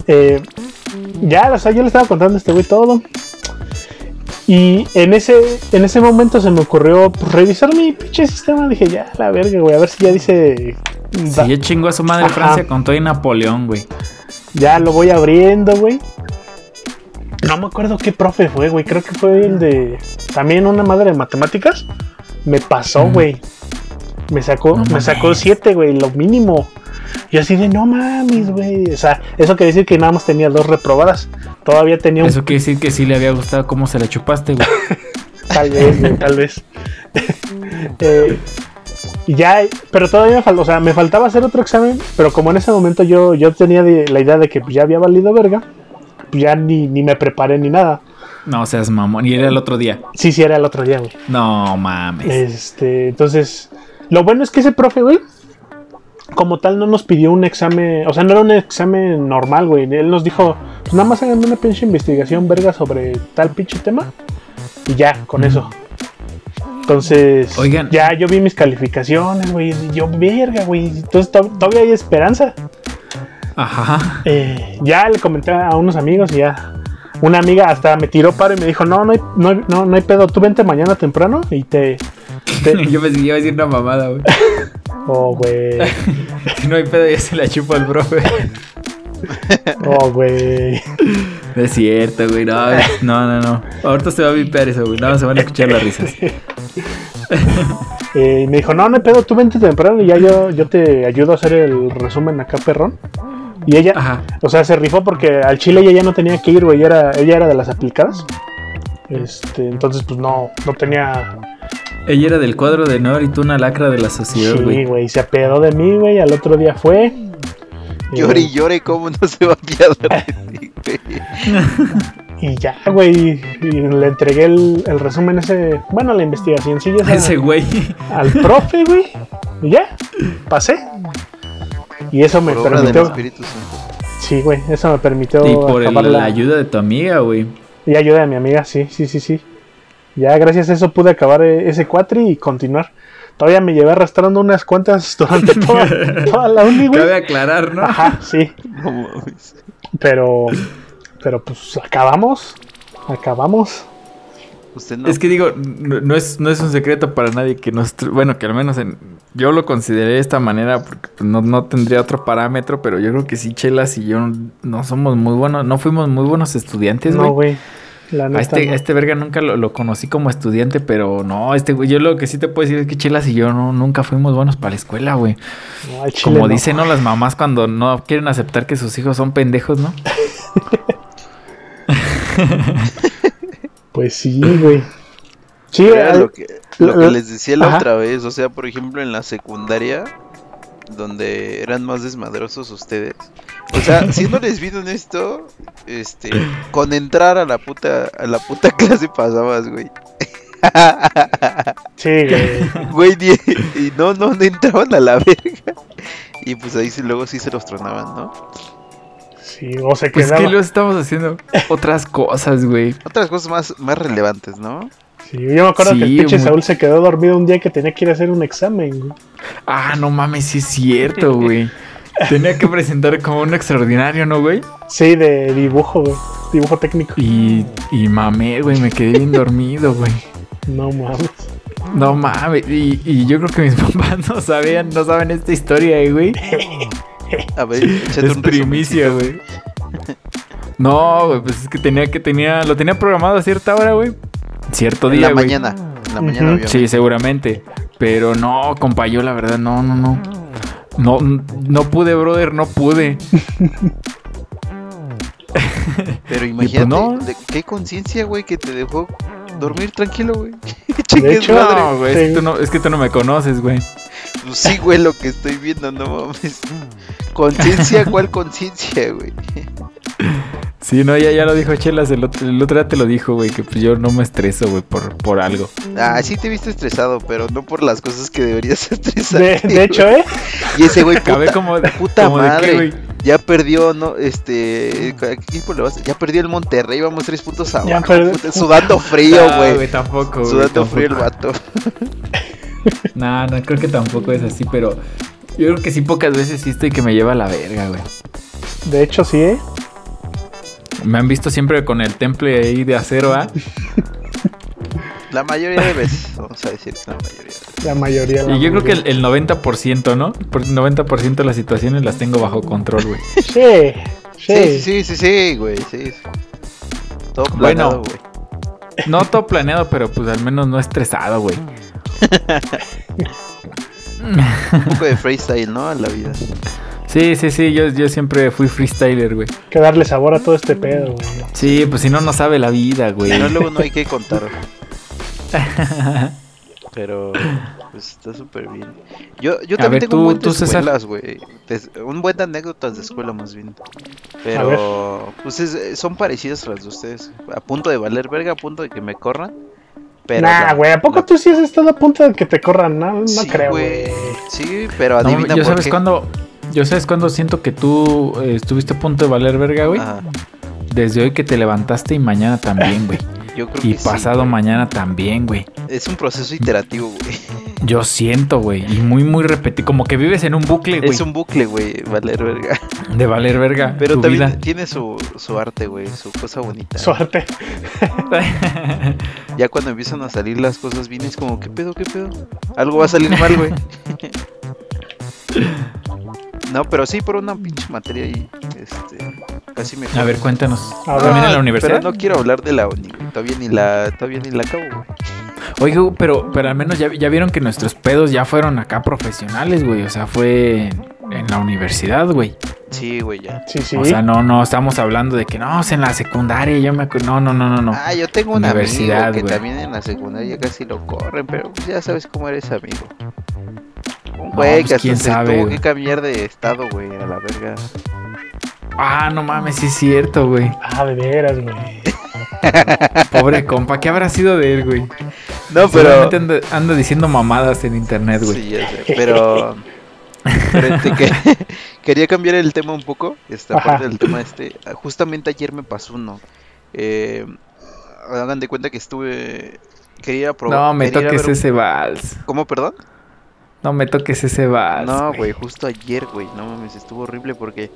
Eh, ya, o sea, yo le estaba contando a este güey todo. Y en ese, en ese momento se me ocurrió pues, revisar mi pinche sistema. Dije, ya, la verga, güey, a ver si ya dice. Si ya chingó a su madre Ajá. Francia con todo y Napoleón, güey. Ya lo voy abriendo, güey. No me acuerdo qué profe fue, güey. Creo que fue el de. También una madre de matemáticas. Me pasó, güey. Me sacó, No me sacó. 7, güey, lo mínimo. Y así de, no mames, güey. O sea, eso quiere decir que nada más tenía dos reprobadas. Todavía tenía un. Eso quiere decir que sí le había gustado cómo se la chupaste, güey. Tal vez, güey, tal vez. Eh, ya, pero todavía o sea, me faltaba hacer otro examen, pero como en ese momento yo, yo tenía la idea de que ya había valido verga, ya ni, ni me preparé ni nada. No seas mamón. Y era el otro día. Sí, sí, era el otro día, güey. No mames. Este, entonces, lo bueno es que ese profe, güey, como tal no nos pidió un examen, o sea, no era un examen normal, güey. Él nos dijo, pues nada más hagan una pinche investigación verga sobre tal pinche tema y ya, con eso. Entonces, Oigan. ya yo vi mis calificaciones, güey. Yo, verga, güey. Entonces, to- todavía hay esperanza. Ajá. Eh, ya le comenté a unos amigos y ya. Una amiga hasta me tiró paro y me dijo: No, no hay, no, no, no hay pedo. Tú vente mañana temprano y te. te- Yo pensé que iba a decir una mamada, güey. oh, güey. No hay pedo, ya se la chupa el profe. Oh, güey. No es cierto, güey. No, no, no, no. Ahorita se va a vipear eso, güey. No, se van a escuchar las risas. Eh, me dijo: No, no hay pedo. Tú vente temprano y ya yo, yo te ayudo a hacer el resumen acá, perrón. Y ella, Ajá. o sea, se rifó porque al chile ella ya no tenía que ir, güey. Ella era, ella era de las aplicadas. Este, entonces, pues no, no tenía. Ella era del cuadro de honor y tú una lacra de la sociedad, Sí, güey. güey. Se apedó de mí, güey. Al otro día fue. Llore Eh, y llore, ¿cómo no se va a piadar de ti, güey? Y ya, güey. Y le entregué el, el resumen ese. Bueno, la investigación sí, Ese güey. al profe, güey. Y ya, pasé. Y eso me Por obra del permitió. Espíritu Santo. Sí, güey, eso me permitió. Y por el- la ayuda de tu amiga, güey. Y ayuda de mi amiga, sí, sí, sí, sí. Ya gracias a eso pude acabar eh, ese cuatri y continuar. Todavía me llevé arrastrando unas cuantas durante toda, toda la uni, güey. Cabe aclarar, ¿no? Ajá, sí. No. Pero, pero pues acabamos. Acabamos. Usted no. Es que digo, no, no es, no es un secreto para nadie que nos... Bueno, que al menos en, yo lo consideré de esta manera porque pues, no, no tendría otro parámetro, pero yo creo que sí, Chelas y yo no somos muy buenos, no fuimos muy buenos estudiantes, No, güey. güey. La a, este, no. a este verga nunca lo, lo conocí como estudiante, pero no, este güey, yo lo que sí te puedo decir es que Chelas y yo no, nunca fuimos buenos para la escuela, güey. No, Como no. dicen, ¿no? Las mamás cuando no quieren aceptar que sus hijos son pendejos, ¿no? Pues sí, güey. Sí, Era lo que, lo que les decía la Ajá. otra vez, o sea, por ejemplo, en la secundaria, donde eran más desmadrosos ustedes. O sea, siéndoles bien honesto, este, con entrar a la puta, a la puta clase pasabas, güey. sí, güey. Y no, no, no entraban a la verga. Y pues ahí sí, luego sí se los tronaban, ¿no? Sí, o se Pues quedaba. que luego estamos haciendo otras cosas, güey. Otras cosas más, más relevantes, ¿no? Sí, yo me acuerdo que el Sí, pinche muy- Saúl se quedó dormido un día que tenía que ir a hacer un examen, güey. Ah, no mames, sí es cierto, güey. Tenía que presentar como un extraordinario, ¿no, güey? Sí, de dibujo, güey. Dibujo técnico. Y, y mamé, güey, me quedé bien dormido, güey. No mames. No mames, y, y yo creo que mis papás no sabían, no saben esta historia, eh, güey. A ver, échate Es un primicia, güey. No, güey, pues es que tenía que tenía, lo tenía programado a cierta hora, güey. Cierto En día, la güey. mañana. En la Ujú. mañana, obviamente. Sí, seguramente. Pero no, compa, yo la verdad, no, no, no. No, no pude, brother, no pude. Pero imagínate, no. de- qué conciencia, güey, que te dejó dormir tranquilo, güey. De hecho, no, güey, es, que tú no, es que tú no me conoces, güey. Pues sí, güey, lo que estoy viendo, no mames. Conciencia, ¿cuál conciencia, güey? Sí, no, ya, ya lo dijo Chelas, el otro, el otro día te lo dijo, güey, que pues yo no me estreso, güey, por, por algo. Ah, sí te viste estresado, pero no por las cosas que deberías estresar. De, de hecho, ¿eh? Y ese güey, puta, como de- puta como de qué, madre, güey. ya perdió, no, este, ¿a qué equipo le vas? Ya perdió el Monterrey, vamos tres puntos abajo, Ya perdió- puta, sudando frío, No, güey. tampoco, güey, Sudando frío el vato. No, no, creo que tampoco es así, pero yo creo que sí pocas veces sí estoy que me lleva a la verga, güey. De hecho, sí, ¿eh? Me han visto siempre con el temple ahí de acero, ¿ah? La mayoría de veces, vamos a decir la mayoría. La mayoría. la Y yo creo que el, el 90%, ¿no? Por el 90% de las situaciones las tengo bajo control, güey. Sí, Sí, sí. sí, sí, sí, güey, sí. Todo Bueno. planeado, güey. No todo planeado, pero pues al menos no estresado, güey. Un poco de freestyle, ¿no? A la vida. Sí, sí, sí, yo, yo siempre fui freestyler, güey. Que darle sabor a todo este pedo, güey. Sí, pues si no, no sabe la vida, güey. Si no, luego no hay que contar. Pero, pues está súper bien. Yo, yo también ver, tengo tú- un buen de tú, escuelas, güey. Un buen de anécdotas de escuela, más bien. Pero, pues es- son parecidas a las de ustedes. A punto de valer verga, a punto de que me corran. Pero nah, güey, ¿a poco la- tú sí has estado a punto de que te corran? No, no Sí, creo, güey. Sí, pero No, adivina yo por sabes qué. cuándo. Yo sabes cuándo siento que tú eh, estuviste a punto de valer verga, güey. Ajá, Desde hoy que te levantaste y mañana también, güey. yo creo Y que sí, pasado mañana también, güey. Es un proceso iterativo, güey. Yo siento, güey. Y muy, muy repetido. Como que vives en un bucle, güey. Es un bucle, güey, valer verga. De valer verga. Pero tu también vida. tiene su, su arte, güey, su cosa bonita. Suerte. Ya cuando empiezan a salir las cosas bien es como, ¿qué pedo, qué pedo? Algo va a salir mal, güey. No, pero sí por una pinche materia ahí, este, casi me... A ver, cuéntanos. A ver. ¿También en la universidad? Pero no quiero hablar de la uni, güey, todavía ni la, todavía ni la acabo, güey. Oiga, pero, pero al menos ya, ya vieron que nuestros pedos ya fueron acá profesionales, güey. O sea, fue en la universidad, güey. Sí, güey, ya. Sí, sí. O sea, no, no estamos hablando de que no, es en la secundaria, yo me acuerdo. No, no, no, no, no. Ah, yo tengo un Universidad, amigo que güey. también en la secundaria casi lo corren, pero ya sabes cómo eres amigo. Un No, güey pues, que hasta quién se sabe, tuvo que cambiar de estado, güey, a la verga. Ah, no mames, sí es cierto, güey. Ah, de veras, güey. Pobre compa, ¿qué habrá sido de él, güey? No, pero... Anda, anda diciendo mamadas en internet, güey. Sí, ya sé, pero... pero este, que- quería cambiar el tema un poco, esta Ajá. parte del tema este. Justamente ayer me pasó uno. Eh, hagan de cuenta que estuve... Quería probar... No me toques un- ese vals. ¿Cómo, perdón? No me toques ese vals. No, güey, justo ayer, güey, no mames, estuvo horrible porque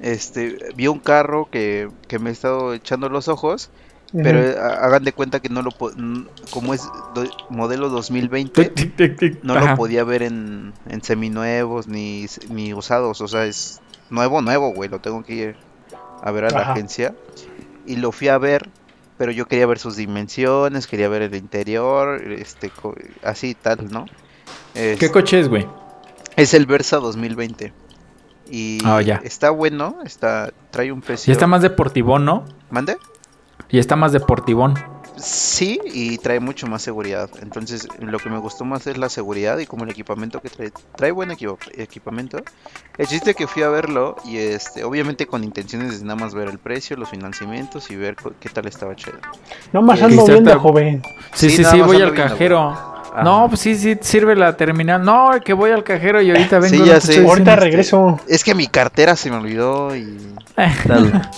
este vi un carro que, que me he estado echando los ojos, pero eh, ha- hagan de cuenta que no lo como es do- modelo 2020, no Ajá. lo podía ver en, en seminuevos ni, ni usados, o sea, es nuevo, nuevo, güey, lo tengo que ir a ver a la Ajá. agencia y lo fui a ver, pero yo quería ver sus dimensiones, quería ver el interior, este, co- así tal, ¿no? ¿Qué Este, coche es, güey? es el Versa 2020. Y Ah, ya. está bueno, está trae un precio. Ya está más deportivón, ¿no? ¿Mande? Ya está más deportivón. Sí, y trae mucho más seguridad. Entonces, lo que me gustó más es la seguridad y como el equipamiento que trae. Trae buen equipo- equipamiento. El chiste que fui a verlo y este, obviamente con intenciones de nada más ver el precio, los financiamientos y ver qué tal estaba chido. No más eh, ando viendo, joven. Sí, Sí, sí, sí, voy al viendo, cajero. Ajá. No, pues sí, sí, sirve la terminal. No, que voy al cajero y ahorita vengo. Sí, ya sé. Ahorita diciendo. regreso. Es que mi cartera se me olvidó y tal.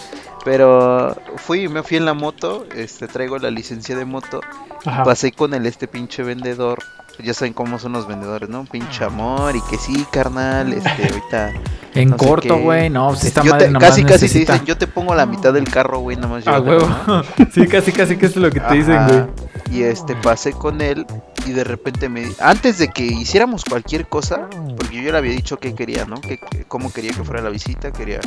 Pero fui, me fui en la moto, este traigo la licencia de moto Ajá. Pasé con el este pinche vendedor. Ya saben cómo son los vendedores, ¿no? Pinche amor y que sí, carnal, este, ahorita... En no corto, güey. No, pues esta Yo madre te- nomás casi, casi te dicen, yo te pongo la mitad del carro, güey, nada más A llévatelo, huevo. ¿no? sí, casi, casi que es lo que te dicen, güey. Y este, pasé con él y de repente me... Antes de que hiciéramos cualquier cosa, porque yo ya le había dicho qué quería, ¿no? Que, que- cómo quería que fuera la visita, quería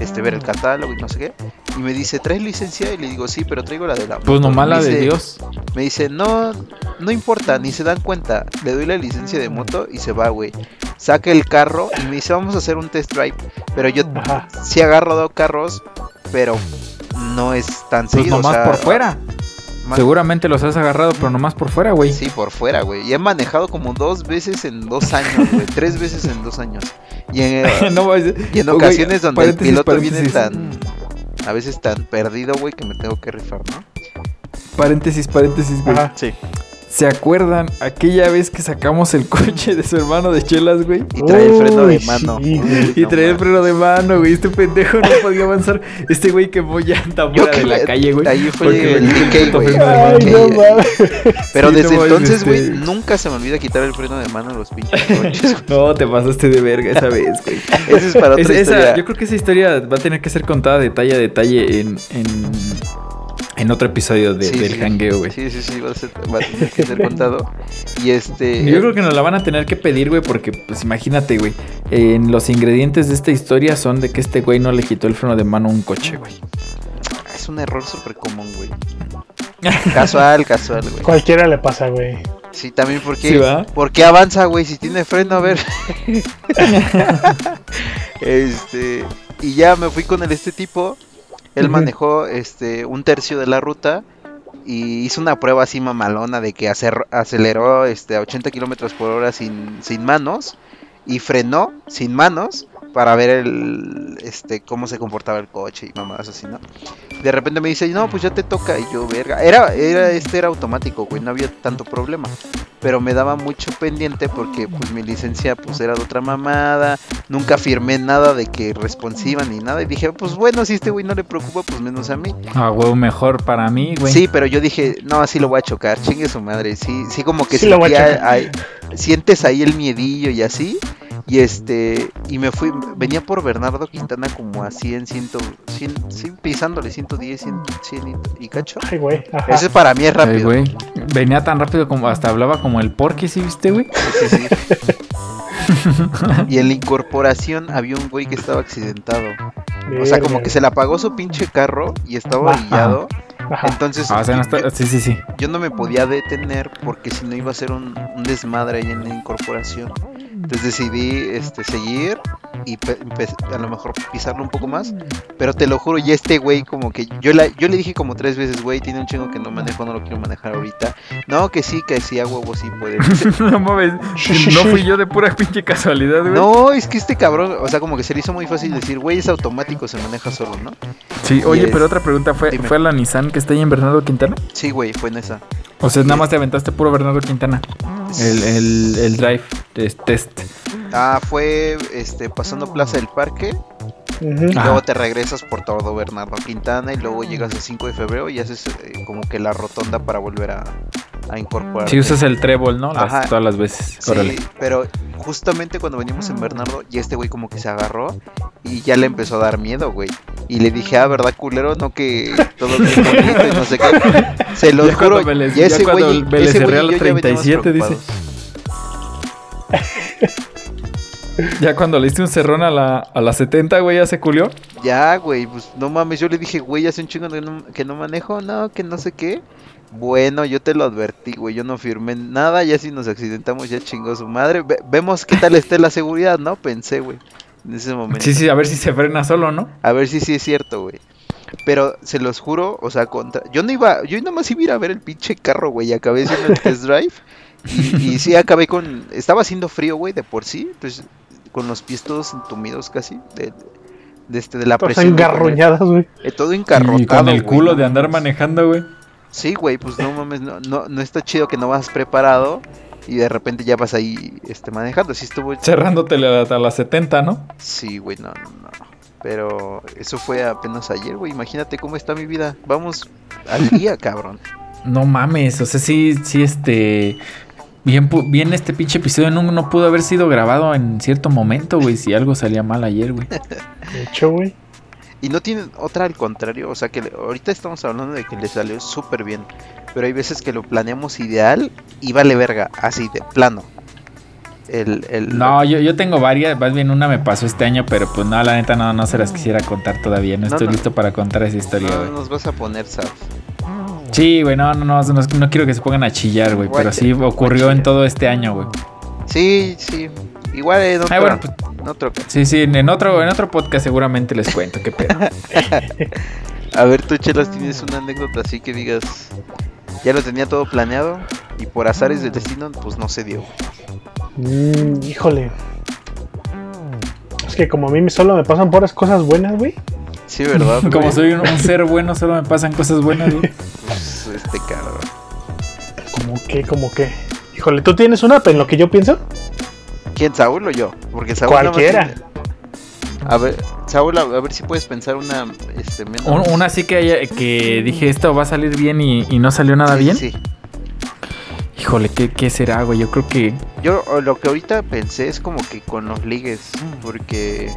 este, ver el catálogo y no sé qué. Y me dice, ¿traes licencia? Y le digo, sí, pero traigo la de la Pues moto". nomás la de Dios. Me dice, no, no importa, ni se dan cuenta. Le doy la licencia de moto y se va, güey. Saca el carro y me dice, vamos a hacer un test drive. Pero yo Ajá. sí he agarrado carros, pero no es tan Pues seguido. o nomás sea, por fuera. Seguramente los has agarrado, pero nomás por fuera, güey. Sí, por fuera, güey. Y he manejado como dos veces en dos años, güey. Tres veces en dos años. Y en, y en ocasiones donde el piloto viene tan. A veces tan perdido, güey, que me tengo que rifar, ¿no? Paréntesis, paréntesis, güey. Sí. ¿Se acuerdan aquella vez que sacamos el coche de su hermano de chelas, güey? Y trae el freno de mano. y trae el freno de mano, güey. Este pendejo no podía avanzar. Este güey quemó anta fuera de la calle, güey. Ahí fue el DK, güey. Pero desde entonces, güey, este nunca se me olvida quitar el freno de mano a los pinches coches. no, te pasaste de verga esa vez, güey. Esa es para otra historia. Yo creo que esa historia va a tener que ser contada detalle a detalle en, en en otro episodio de, del hangueo, güey. Sí, sí, sí, va a, ser, va a tener que ser contado. Y este. Yo creo que nos la van a tener que pedir, güey, porque, pues imagínate, güey. En los ingredientes de esta historia son de que este güey no le quitó el freno de mano a un coche, güey. Es un error súper común, güey. Casual, casual, güey. Cualquiera le pasa, güey. Sí, también porque. ¿Por qué avanza, güey? Si tiene freno, a ver. este. Y ya me fui con el este tipo. Él manejó este un tercio de la ruta y hizo una prueba así mamalona de que aceleró este, a 80 kilómetros por hora sin, sin manos y frenó sin manos para ver el este cómo se comportaba el coche y mamadas así, ¿no? De repente me dice, "No, pues ya te toca." Y yo, "Verga, era era este era automático, güey, no había tanto problema." Pero me daba mucho pendiente porque pues mi licencia pues era de otra mamada, nunca firmé nada de que responsiva ni nada y dije, "Pues bueno, si este güey no le preocupa, pues menos a mí." Ah, güey, mejor para mí, güey. Sí, pero yo dije, "No, así lo voy a chocar, chingue su madre." Sí, sí como que sí sientes ahí el miedillo y así. Y este, y me fui, venía por Bernardo Quintana como a 100, 100, 100, pisándole 110, 100, 100 y, cacho. Ay, güey. Ese para mí es rápido. Ay, güey. Venía tan rápido como hasta hablaba como el porky, ¿sí viste, güey? Sí, sí. y en la incorporación había un güey que estaba accidentado. O sea, como que se le apagó su pinche carro y estaba orillado. Entonces, ah, sí, sí, sí. yo no me podía detener porque si no iba a ser un, un desmadre ahí en la incorporación. Entonces decidí este, seguir y a lo mejor pisarlo un poco más. Pero te lo juro, ya este güey como que yo, la, yo le dije como tres veces, güey, tiene un chingo que no manejo, no lo quiero manejar ahorita. No, que sí, que sí, a huevo sí puede. no mames, no fui yo de pura pinche casualidad, güey. No, es que este cabrón, o sea, como que se le hizo muy fácil decir, güey, es automático, se maneja solo, ¿no? Sí, oye, pero otra pregunta, ¿fue, ¿fue la Nissan que está ahí en Bernardo Quintana? Sí, güey, fue en esa. O sea, nada más te aventaste puro Bernardo Quintana. El, el, el drive test. Ah, fue este pasando Plaza del Parque. Y luego te regresas por todo Bernardo Quintana y luego llegas el 5 de febrero y haces eh, como que la rotonda para volver a, a incorporar. Si usas el trébol, ¿no? todas las veces. Sí, pero justamente cuando venimos en Bernardo, y este güey como que se agarró y ya le empezó a dar miedo, güey. Y le dije, ah, ¿verdad, culero? No que todo bien bonito y no sé qué. Se lo juro. y ese güey, ese güey 37 dice. Ya cuando le diste un cerrón a la, a la 70, güey, ya se culió. Ya, güey, pues no mames, yo le dije, güey, hace un chingo que no, que no manejo, no, que no sé qué. Bueno, yo te lo advertí, güey, yo no firmé nada, ya si nos accidentamos ya chingó su madre. vemos qué tal esté la seguridad, ¿no? Pensé, güey, en ese momento. Sí, sí, a ver si se frena solo, ¿no? A ver si sí es cierto, güey. Pero se los juro, o sea, contra... yo no iba, yo nada más iba a ir a ver el pinche carro, güey, y acabé haciendo el test drive. Y, y sí, acabé con... Estaba haciendo frío, güey, de por sí. Entonces con los pies todos entumidos casi de, de, este, de la Todas presión. engarruñadas, güey. Eh, todo encarrotado. Y con el culo de andar manejando, güey. Sí, güey, pues no mames, no, no, no está chido que no vas preparado y de repente ya vas ahí este, manejando. Sí estuvo... Cerrándote a las 70, ¿no? Sí, güey, no, no. Pero eso fue apenas ayer, güey. Imagínate cómo está mi vida. Vamos al día, cabrón. No mames, o sea, sí, sí, este. Bien, bien este pinche episodio no, no pudo haber sido grabado en cierto momento, güey, si algo salía mal ayer, güey. De hecho, güey. Y no tienen otra al contrario, o sea que ahorita estamos hablando de que le salió súper bien, pero hay veces que lo planeamos ideal y vale verga, así de plano. El, el... No, yo, yo tengo varias, más bien una me pasó este año, pero pues no, la neta no, no se las quisiera contar todavía, no, estoy listo para contar esa historia. No nos vas a poner, sad. Sí, güey, no, no, no, no, quiero que se pongan a chillar, güey, pero sí ocurrió en todo este año, güey. Sí, sí. Igual en otro, bueno, pues, en otro Sí, sí, en otro, en otro podcast seguramente les cuento, qué pedo. a ver, tú, Chelas, tienes una anécdota así que digas, Ya lo tenía todo planeado y por azares del destino, pues no se dio. Mm, híjole. Es que como a mí solo me pasan puras cosas buenas, güey. Sí, ¿verdad? como soy un, ser bueno, solo me pasan cosas buenas, güey. Este cabrón. ¿Cómo qué? ¿Cómo qué? Híjole, ¿tú tienes una en lo que yo pienso? ¿Quién, Saúl o yo? Porque Saúl Cualquiera. A ver, Saúl, a ver si puedes pensar una este, menos... Una así que, haya, que dije esto va a salir bien y, no salió nada bien. Sí. Híjole, ¿qué, ¿qué, será, güey? Yo creo que. Yo lo que ahorita pensé es como que con los ligues, porque.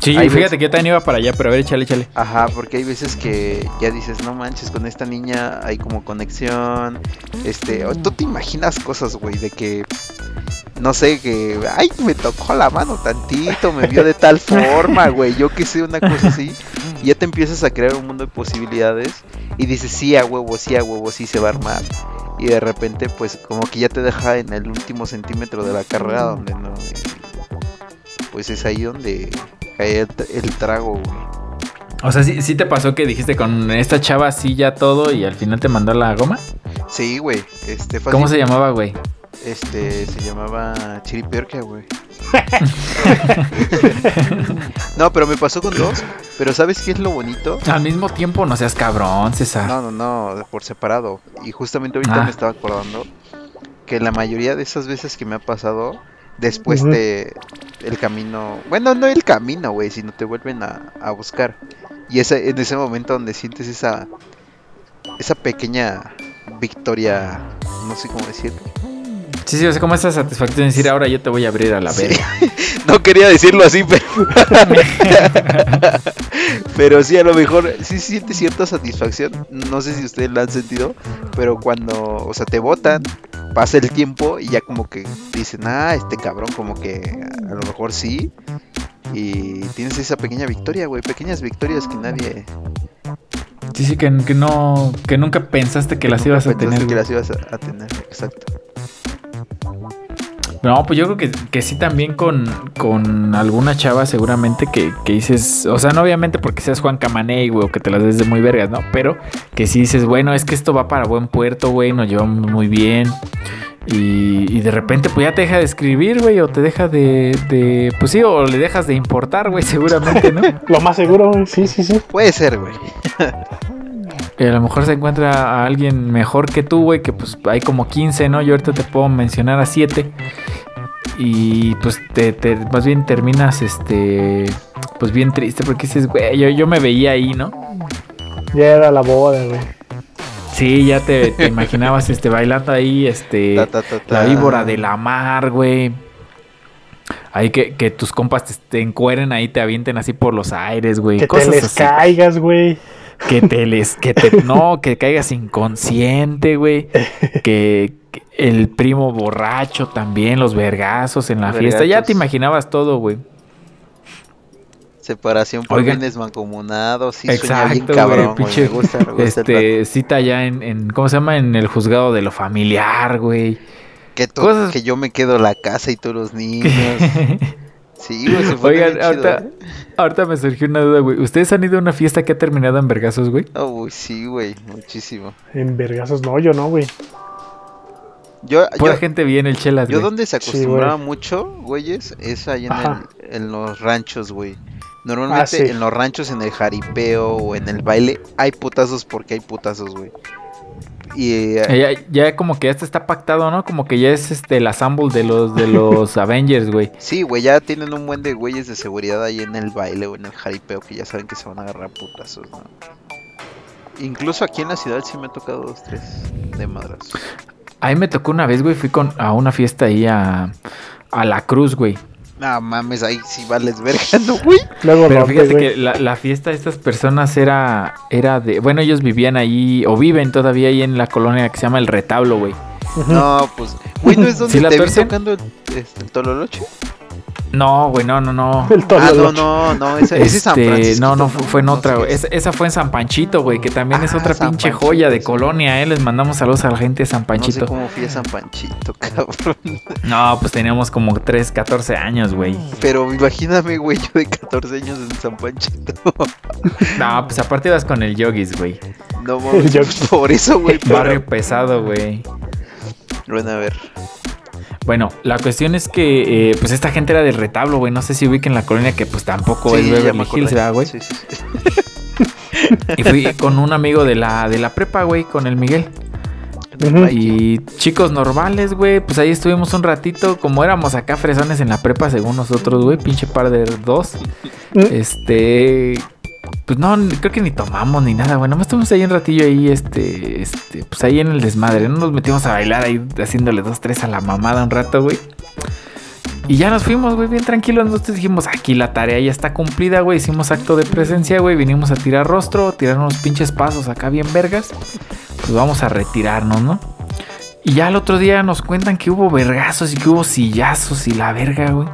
Sí, fíjate que yo también iba para allá, pero a ver, échale, échale. Ajá, porque hay veces que ya dices, no manches, con esta niña hay como conexión. Este, tú te imaginas cosas, güey, de que no sé, que, ay, me tocó la mano tantito, me vio de tal forma, güey, yo que sé, una cosa así. Y ya te empiezas a crear un mundo de posibilidades y dices, sí, a huevo, sí, a huevo, sí se va a armar. Y de repente, pues, como que ya te deja en el último centímetro de la carrera donde no. Pues es ahí donde cae el, trago, güey. O sea, ¿sí, ¿sí, te pasó que dijiste con esta chava sí ya todo y al final te mandó la goma? Sí, güey. Este, ¿Cómo se llamaba, güey? Este, se llamaba Chiripiorca, güey. no, pero me pasó con dos. Pero ¿sabes qué es lo bonito? Al mismo tiempo, no seas cabrón, César. No, no, no, por separado. Y justamente ahorita ah. me estaba acordando que la mayoría de esas veces que me ha pasado, después de el camino, bueno, no el camino, güey, sino te vuelven a, a buscar. Y ese, en ese momento donde sientes esa, esa pequeña victoria, no sé cómo decirlo Sí, sí, o sea, como esa satisfacción de decir, ahora yo te voy a abrir a la verga. no quería decirlo así, pero. pero sí, a lo mejor sí siente cierta satisfacción. No sé si ustedes la han sentido, pero cuando, o sea, te votan, pasa el tiempo y ya como que dicen, ah, este cabrón, como que a lo mejor sí. Y tienes esa pequeña victoria, güey, pequeñas victorias que nadie. Sí, sí, que, no, que nunca pensaste que las ibas a tener. Que las ibas a tener, exacto. No, pues yo creo que, que sí también con, con alguna chava seguramente que, que, dices, o sea, no obviamente porque seas Juan Camaney, güey, o que te las des de muy vergas, ¿no? Pero que sí dices, bueno, es que esto va para buen puerto, güey, nos llevamos muy bien. Y, y de repente pues ya te deja de escribir, güey, o te deja de, de, pues sí, o le dejas de importar, güey, seguramente, ¿no? Lo más seguro, güey, sí, sí, sí. Puede ser, güey. Y a lo mejor se encuentra a alguien mejor que tú, güey, que pues hay como 15, ¿no? Yo ahorita te puedo mencionar a 7. Y pues te, te, más bien terminas, este, pues bien triste porque dices, güey, yo, yo me veía ahí, ¿no? Ya era la boda, güey. Sí, ya te, imaginabas, este, bailando ahí, este, la víbora de la mar, güey. Ahí que, que tus compas te, te, encueren ahí, te avienten así por los aires, güey. Que te les caigas, güey que te les, que te, no, que caigas inconsciente, güey. Que, el primo borracho también, los vergazos en la fiesta. Ya te imaginabas todo, güey. Separación por bienes mancomunados, sí, Exacto, bien cabrón, güey, este, cita ya en, en, ¿cómo se llama? En el juzgado de lo familiar, güey. Que, que yo me quedo la casa y todos los niños. Sí, güey, se fue Oigan, ahorita, ¿eh? ahorita me surgió una duda, güey. ¿Ustedes han ido a una fiesta que ha terminado en vergazos, güey? Oh, sí, güey, muchísimo. En vergazos no, yo no, güey. Yo, Pura gente bien el chelas, Yo donde se acostumbraba mucho, güeyes, es ahí en, el, en los ranchos, güey. Normalmente ah, en los ranchos, en el jaripeo o en el baile, hay putazos porque hay putazos, güey. Y eh, ya, como que ya está pactado, ¿no? Como que ya es este el assemble de los de los Avengers, güey. Sí, güey, ya tienen un buen de güeyes de seguridad ahí en el baile o en el jaripeo que ya saben que se van a agarrar putazos, ¿no? Incluso aquí en la ciudad sí me ha tocado dos, tres de madras. Ahí me tocó una vez, güey, fui con a una fiesta ahí a, a La Cruz, güey. No mames, ahí sí vales verga, ¿no, güey? Pero fíjate que la, fiesta de estas personas era, era de. Bueno, ellos vivían ahí, o viven todavía ahí en la colonia que se llama El Retablo, güey. No, pues. Güey, ¿no es donde te vi tocando el, este, el Tololoche? No, güey, no, no, no. ah, no, no, no, ese, es San este, Francisco. No, no, fue, en otra, güey. Esa, fue en San Panchito, güey, que también es ah, otra pinche joya de colonia, ¿eh? Les mandamos saludos a la gente de San Panchito. No sé cómo fui a San Panchito, cabrón. No, pues teníamos como 3, 14 años, güey. Pero imagíname, güey, yo de 14 años en San Panchito. No, pues aparte ibas con el yogis, güey. No mames, por eso, güey. Barrio pesado, güey. Bueno, a ver. Bueno, la cuestión es que, eh, pues esta gente era del retablo, güey. No sé si ubiquen la colonia que, pues tampoco es Beverly Hills, ¿verdad, güey? Sí, sí, sí. y fui con un amigo de la, de la prepa, güey, con el Miguel. Y chicos normales, güey, pues ahí estuvimos un ratito, como éramos acá fresones en la prepa según nosotros, güey, pinche par de dos. Este, pues no, creo que ni tomamos ni nada, güey. Nomás estuvimos ahí un ratillo ahí, este, este, pues ahí en el desmadre. No nos metimos a bailar ahí haciéndole dos, tres a la mamada un rato, güey. Y ya nos fuimos, güey, bien tranquilos. Nosotros dijimos, aquí la tarea ya está cumplida, güey. Hicimos acto de presencia, güey. Vinimos a tirar rostro, tirar unos pinches pasos acá bien vergas. Pues vamos a retirarnos, ¿no? Y ya el otro día nos cuentan que hubo vergazos y que hubo sillazos y la verga, güey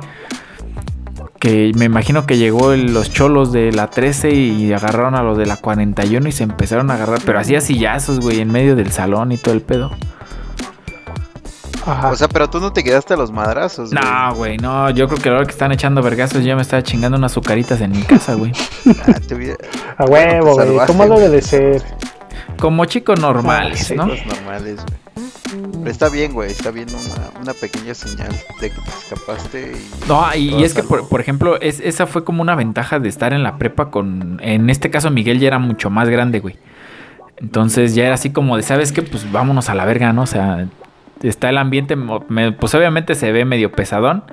que me imagino que llegó los cholos de la 13 y agarraron a los de la 41 y se empezaron a agarrar, pero hacía sillazos, güey, en medio del salón y todo el pedo. Ajá. O sea, pero tú no te quedaste a los madrazos, güey. No, güey, no. Yo creo que ahora que están echando vergazos, yo me estaba chingando unas azucaritas en mi casa, güey. ah, te A huevo, güey. ¿Cómo debe de ser? Como chicos normales, ¿no? Chicos normales, güey está bien, güey, está bien una, pequeña señal de que te escapaste. Y no, y, es que, por, ejemplo, es, esa fue como una ventaja de estar en la prepa con... En este caso, Miguel ya era mucho más grande, güey. Entonces ya era así como de, ¿sabes qué? Pues vámonos a la verga, ¿no? O sea, está el ambiente, pues obviamente se ve medio pesadón.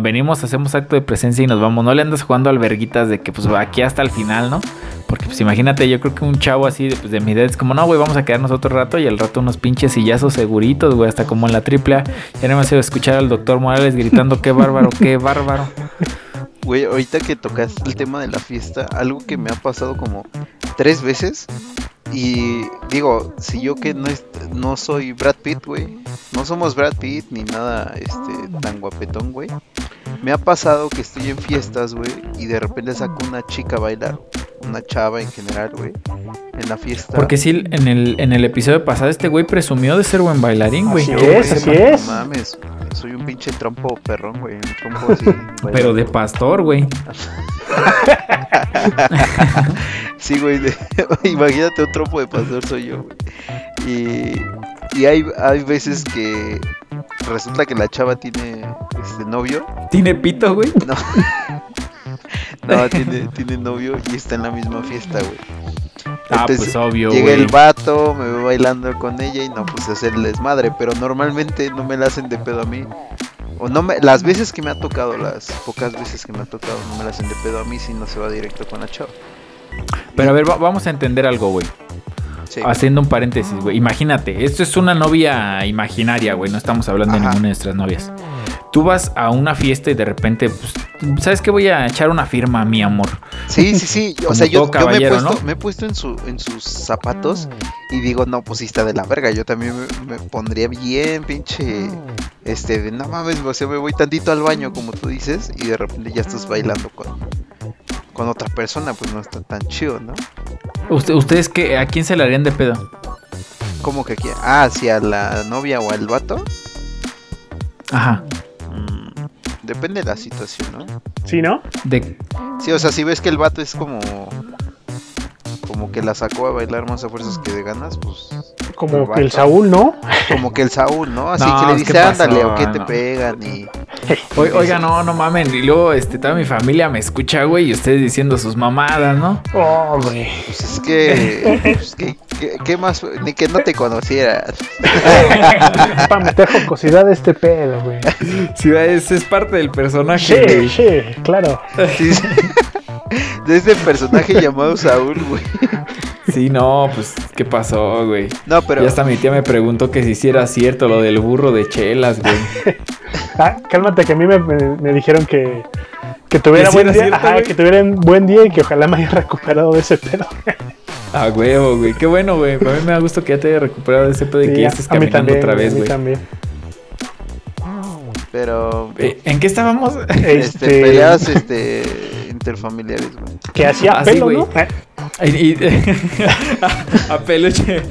Venimos, hacemos acto de presencia y nos vamos. No le andas jugando alberguitas de que pues aquí hasta el final, ¿no? Porque pues imagínate, yo creo que un chavo así de, pues, de mi edad es como, no, güey, vamos a quedarnos otro rato y al rato unos pinches sillazos seguritos, güey, hasta como en la triple A. Ya no me hace escuchar al doctor Morales gritando, qué bárbaro, qué bárbaro. Güey, ahorita que tocaste el tema de la fiesta, algo que me ha pasado como tres veces y digo, si yo que no, no soy Brad Pitt, güey, no somos Brad Pitt ni nada este tan guapetón, güey. Me ha pasado que estoy en fiestas, güey, y de repente saco una chica a bailar, una chava en general, güey, en la fiesta. Porque sí, en el, en el episodio pasado este güey presumió de ser buen bailarín, güey. Así es, así es. No mames, soy un pinche trompo perrón, güey, un trompo así. Pero de pastor, güey. sí, güey. imagínate un trompo de pastor soy yo, güey. Y, y hay, hay veces que resulta que la chava tiene este novio. ¿Tiene pito, güey? No. No, tiene, tiene novio y está en la misma fiesta, güey. Ah, pues obvio, Llega el vato, me voy bailando con ella y no, pues hacer el desmadre. Pero normalmente no me la hacen de pedo a mí. O no me, las veces que me ha tocado, las pocas veces que me ha tocado, no me la hacen de pedo a mí si no se va directo con la chava. Pero a ver, vamos a entender algo, güey. Haciendo un paréntesis, güey. Imagínate, esto es una novia imaginaria, güey. No estamos hablando de ninguna de nuestras novias. Tú vas a una fiesta y de repente, pues, ¿sabes qué? Voy a echar una firma, mi amor. Sí, sí, sí. O sea, yo, me, he puesto, me, he puesto, en, su, en sus zapatos y digo, no, pues sí está de la verga. Yo también me, pondría bien, pinche. Este, de no mames, o sea, me voy tantito al baño, como tú dices, y de repente ya estás bailando con, con otra persona, pues no está tan chido, ¿no? ¿Ustedes qué, a quién se le harían de pedo? ¿Cómo que a quién? Ah, hacia la novia o al vato. Ajá. Depende de la situación, ¿no? Sí, ¿no? De... Sí, o sea, si ves que el vato es como como que la sacó a bailar más a fuerzas que de ganas, pues. Como que el Saúl, ¿no? Como que el Saúl, ¿no? Así que le dice, ándale, o que te pegan y. oiga, no, no mamen. Y luego, este, toda mi familia me escucha, güey, y ustedes diciendo sus mamadas, ¿no? Oh, güey. Pues es que. Pues, ¿qué, más? Ni que no te conocieras. Para meter jocosidad de este pedo, güey. Sí, es, es parte del personaje. Sí, sí, claro. Sí, sí de ese personaje llamado Saúl, güey. Sí, no, pues, ¿qué pasó, güey? No, pero. Y hasta mi tía me preguntó que si hiciera cierto lo del burro de chelas, güey. ah, cálmate, que a mí me, dijeron que. Que tuviera buen día, ajá, que tuvieran buen día y que ojalá me haya recuperado de ese pedo. Ah, huevo, güey. Qué bueno, güey. A mí me da gusto que ya te haya recuperado de ese pedo y que ya estés caminando otra vez, güey. también. Pero. Eh, ¿En qué estábamos? Este, este peleas, este interfamiliares, güey. Que hacía ah, pelo, ¿no? a, peluche.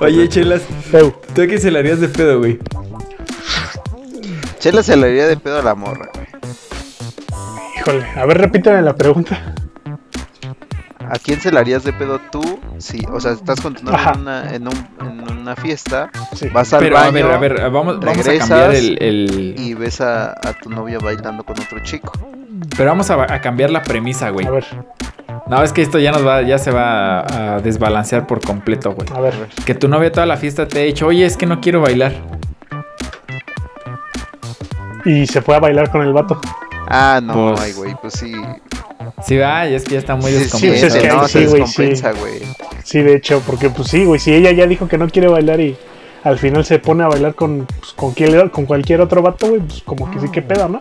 Oye, Chelas, ¿tú qué se le harías de pedo, güey? Chelas se le haría de pedo a la morra, güey. Híjole, a ver, repíteme la pregunta. ¿A quién se le harías de pedo tú Sí, o sea, estás con tu novia Ajá. en una, en, un- en una fiesta, Sí. vas al Pero baño a ver, a ver, vamos, vamos a regresas cambiar el, el- y ves a, a tu novia bailando con otro chico. Pero vamos a, a cambiar la premisa, güey. A ver, No, es que esto ya nos va, ya se va a, a desbalancear por completo, güey. a ver. Que tu novia toda la fiesta te ha dicho, oye, es que no quiero bailar. Y se fue a bailar con el vato. Ah, no, Pues- ay, güey, pues sí. Sí, va, y es que ya está muy Sí, sí, descompensado. es que ahí no, sí, se güey, descompensa. Sí, de hecho, porque pues sí, güey, si ella ya dijo que no quiere bailar y al final se pone a bailar con, pues, con, quien- con cualquier otro vato, güey, pues como que sí, qué pedo, ¿no?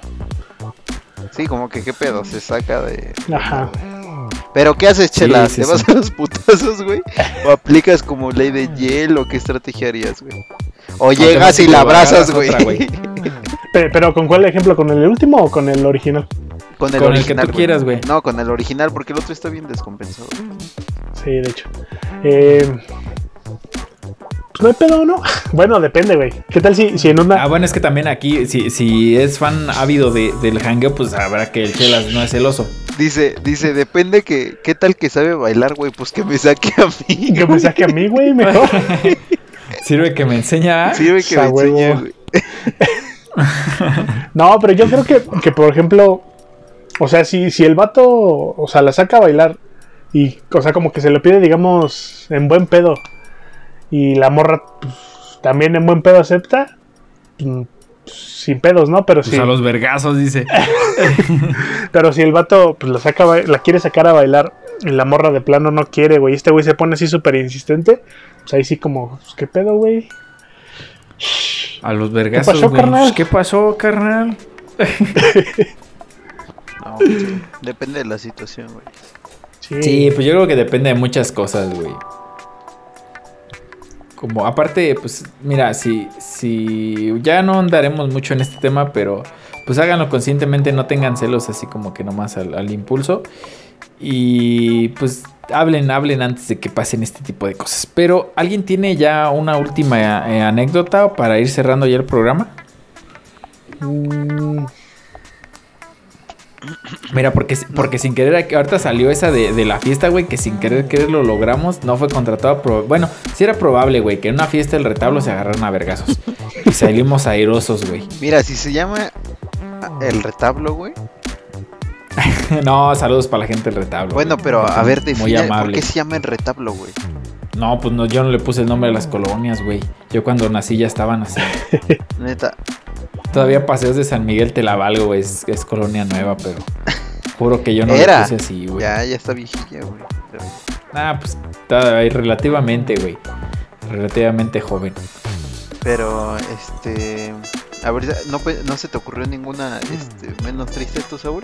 Sí, como que qué pedo, se saca de... Ajá. Pero ¿qué haces, Sí, Chela? sí, ¿Te vas sí. a los putazos, güey? ¿O aplicas como ley de hielo? ¿Qué estrategia harías, güey? O llegas y la abrazas, güey. Pero, ¿con cuál ejemplo? ¿Con el último o con el original? Con el Con el que tú quieras, güey. No, con el original, porque el otro está bien descompensado. Sí, de hecho. Eh, pues no hay pedo, ¿no? Bueno, depende, güey. ¿Qué tal si, si en una... Ah, bueno, es que también aquí, si, si es fan ávido de, del hangueo, pues sabrá que el Chelas no es celoso. Dice, dice, depende que, ¿qué tal que sabe bailar, güey? Pues que me saque a mí. Que me saque a mí, güey, mejor. Sirve que me enseña. Sirve que me enseñe, güey. No, pero yo creo que, que, por ejemplo, o sea, si, si el vato, o sea, la saca a bailar y, o sea, como que se lo pide, digamos, en buen pedo y la morra pues, también en buen pedo acepta, mm, sin pedos, ¿no? Pero Pues si, a los vergazos, dice. pero si el vato pues, la, saca, la quiere sacar a bailar y la morra de plano no quiere, güey, y este güey se pone así súper insistente, pues ahí sí como, pues, ¿qué pedo, güey? A los vergazos, pasó, güey. carnal? ¿Qué pasó, carnal? No, sí, depende de la situación, güey. Sí, Sí, pues yo creo que depende de muchas cosas, güey. Como aparte, pues mira, si, si ya no andaremos mucho en este tema, pero pues háganlo conscientemente, no tengan celos así como que nomás al, al impulso. Y pues hablen, hablen antes de que pasen este tipo de cosas. Pero, ¿alguien tiene ya una última eh, anécdota para ir cerrando ya el programa? Mm, Mira, porque, porque sin querer, ahorita salió esa de, de la fiesta, güey, que sin querer querer lo logramos, no fue contratado. bueno, sí era probable, güey, que en una fiesta del retablo se agarraron a vergazos. y salimos airosos, güey. Mira, si se llama ah, el retablo, güey. no, saludos para la gente del retablo. Bueno, pero a ver, Muy define, ¿por amable. qué se llama el retablo, güey? No, pues no, yo no le puse el nombre a las colonias, güey. Yo cuando nací ya estaban así. Neta, Todavía Paseos de San Miguel te la valgo, güey. Es, es colonia nueva, pero juro que yo no Era. le puse así, güey. ya, ya está viejilla, güey. Ah, pues está ahí relativamente, güey. Relativamente joven. Pero, este. A ver, ¿no, no se te ocurrió ninguna este, menos triste tú, Saúl?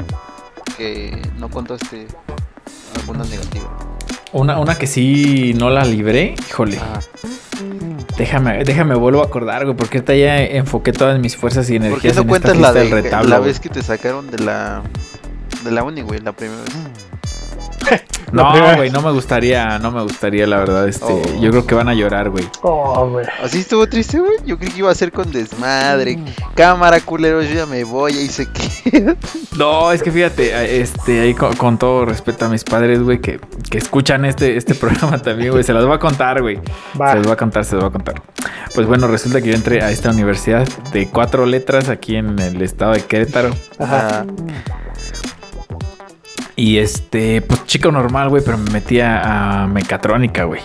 Que no contaste alguna negativa. Una, una que sí no la libré, híjole. Ah, Déjame, déjame vuelvo a acordar, güey, porque ahorita ya enfoqué todas mis fuerzas y ¿Por qué energías no en esta cuentas la de del retablo. la güey. vez que te sacaron de la de la uni, güey, la primera vez? No, güey, no me gustaría, no me gustaría, la verdad, este, Oh. yo creo que van a llorar, güey. Oh, güey. ¿Así estuvo triste, güey? Yo creí que iba a ser con desmadre. Cámara, culeros, yo ya me voy, ahí se queda. No, es que fíjate, este, ahí con, con todo respeto a mis padres, güey, que, que escuchan este, este programa también, güey, se las voy a contar, güey. Va. Se los voy a contar, se los voy a contar. Pues bueno, resulta que yo entré a esta universidad de cuatro letras aquí en el estado de Querétaro. Ajá. Y este, pues chico normal, güey, pero me metí a, mecatrónica, güey.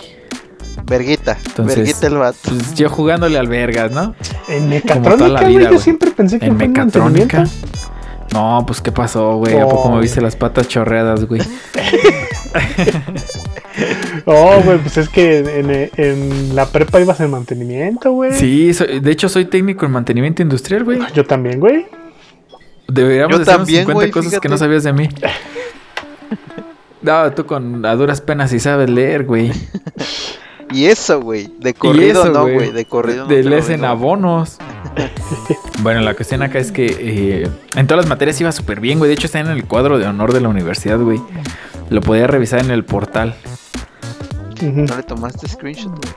vergueta, Entonces- vergueta el vato. Pues yo jugándole al vergas, ¿no? En mecatrónica, güey, yo siempre pensé que En fue mecatrónica. No, pues qué pasó, güey. ¿A poco me viste las patas chorreadas, güey? Oh, güey, pues es que en, en la prepa ibas en mantenimiento, güey. Sí, soy- de hecho soy técnico en mantenimiento industrial, güey. Yo también, güey. Deberíamos Yo decir también, 50 güey, cosas que no sabías de mí. No, tú con a duras penas sí sabes leer, güey. Y eso, güey, de corrido eso, no, güey. de corrido no. De lees en abonos. bueno, la cuestión acá es que eh, en todas las materias iba súper bien, güey. De hecho, está en el cuadro de honor de la universidad, güey. Lo podía revisar en el portal. ¿No le tomaste screenshot, güey?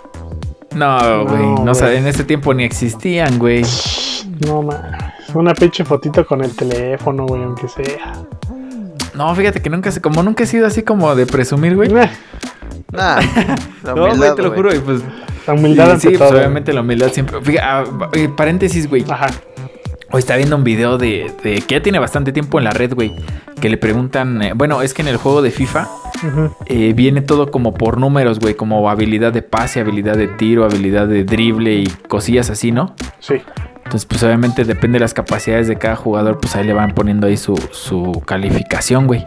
No, güey. No, No, en ese tiempo ni existían, güey. No, man. Una pinche fotito con el teléfono, güey, aunque sea. No, fíjate que nunca se, como nunca he sido así como de presumir, güey. Nah, la No, güey, te lo güey. juro. Y pues, La humildad y ante sí, pues, todo. obviamente la humildad siempre. Fíjate, ah, eh, paréntesis, güey. Ajá. Hoy está viendo un video de, de que ya tiene bastante tiempo en la red, güey. Que le preguntan. eh, bueno, es que en el juego de FIFA eh, viene todo como por números, güey. Como habilidad de pase, habilidad de tiro, habilidad de drible y cosillas así, ¿no? Sí. Entonces, pues obviamente depende de las capacidades de cada jugador, pues ahí le van poniendo ahí su, su calificación, güey.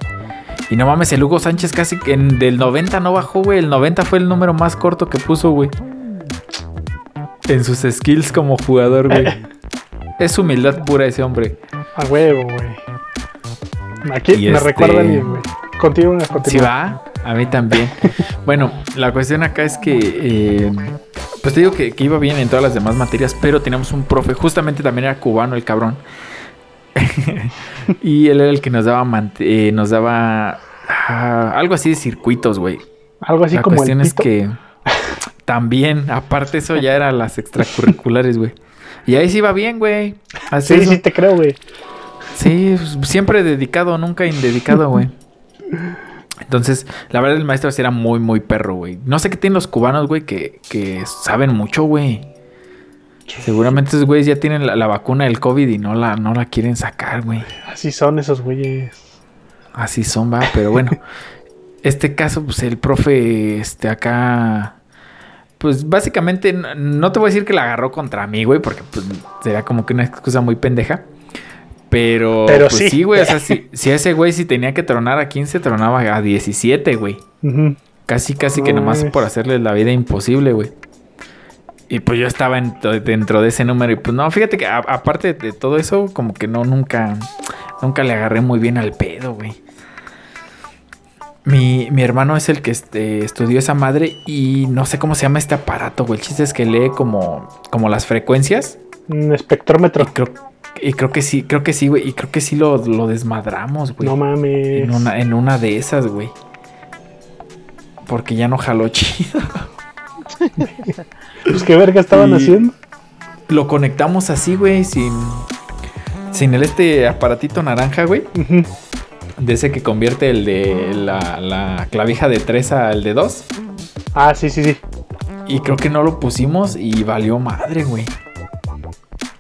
Y no mames, el Hugo Sánchez casi que en, del 90 no bajó, güey. El 90 fue el número más corto que puso, güey. En sus skills como jugador, güey. Es humildad pura ese hombre. A huevo, güey. Aquí Y me este- recuerda alguien, güey. Continúa, Sí continúa. va, a mí también. bueno, la cuestión acá es que, eh, pues te digo que, que iba bien en todas las demás materias, pero teníamos un profe, justamente también era cubano el cabrón. y él era el que nos daba, eh, nos daba ah, algo así de circuitos, güey. Algo así la como cuestión el es que también, aparte eso ya era las extracurriculares, güey. Y ahí sí iba bien, güey. Sí, eso. sí te creo, güey. Sí, pues, siempre dedicado, nunca indedicado, güey. Entonces, la verdad, el maestro sí era muy, muy perro, güey. No sé qué tienen los cubanos, güey, que, que saben mucho, güey. Seguramente esos güeyes ya tienen la, la vacuna del COVID y no la, no la quieren sacar, güey. Así son esos güeyes. Así son, va, pero bueno. este caso, pues el profe, este, acá. Pues básicamente, no te voy a decir que la agarró contra mí, güey, porque pues sería como que una excusa muy pendeja. Pero, Pero pues sí. sí, güey. O sea, si, si ese güey si tenía que tronar a 15, tronaba a 17, güey. Casi, casi que No nomás mames. por hacerle la vida imposible, güey. Y pues yo estaba en- dentro de ese número. Y pues no, fíjate que a- aparte de todo eso, como que no, nunca, nunca le agarré muy bien al pedo, güey. Mi, mi hermano es el que este, estudió esa madre y no sé cómo se llama este aparato, güey. El chiste es que lee como, como las frecuencias. Un espectrómetro. Y creo, y creo que sí, creo que sí, güey. Y creo que sí lo, lo desmadramos, güey. No mames. en, una, en una de esas, güey. Porque ya no jaló chido. Pues qué verga estaban Y- haciendo. Lo conectamos así, güey, sin. Sin el este aparatito naranja, güey. Ujú. De ese que convierte el de la, la clavija de 3 al de 2. Ah, sí, sí, sí. Y creo que no lo pusimos y valió madre, güey.